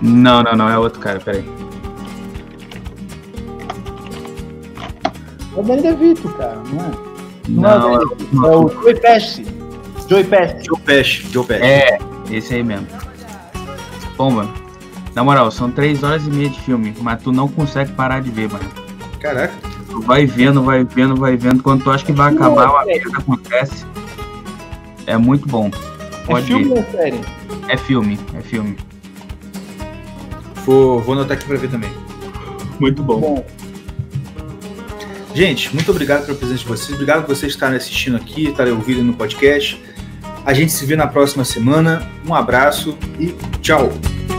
Não, não, não, é outro cara, peraí. É o Danny DeVito, cara, não é? Não, não é, o, é o Joey Pesci. Joey Pesci. Joe Pesci, Joe Pesci. É, esse aí mesmo. Pomba, na moral, são três horas e meia de filme, mas tu não consegue parar de ver, mano. Caraca. Tu vai vendo, vai vendo, vai vendo. Quando tu acha que vai acabar, uma merda acontece. É muito bom. É Pode é filme ou série? É filme, é filme. Vou, vou anotar aqui pra ver também. Muito bom. bom. Gente, muito obrigado pela presença de vocês. Obrigado por vocês estarem assistindo aqui, estarem ouvindo no podcast. A gente se vê na próxima semana. Um abraço e tchau.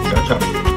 Tchau, tchau.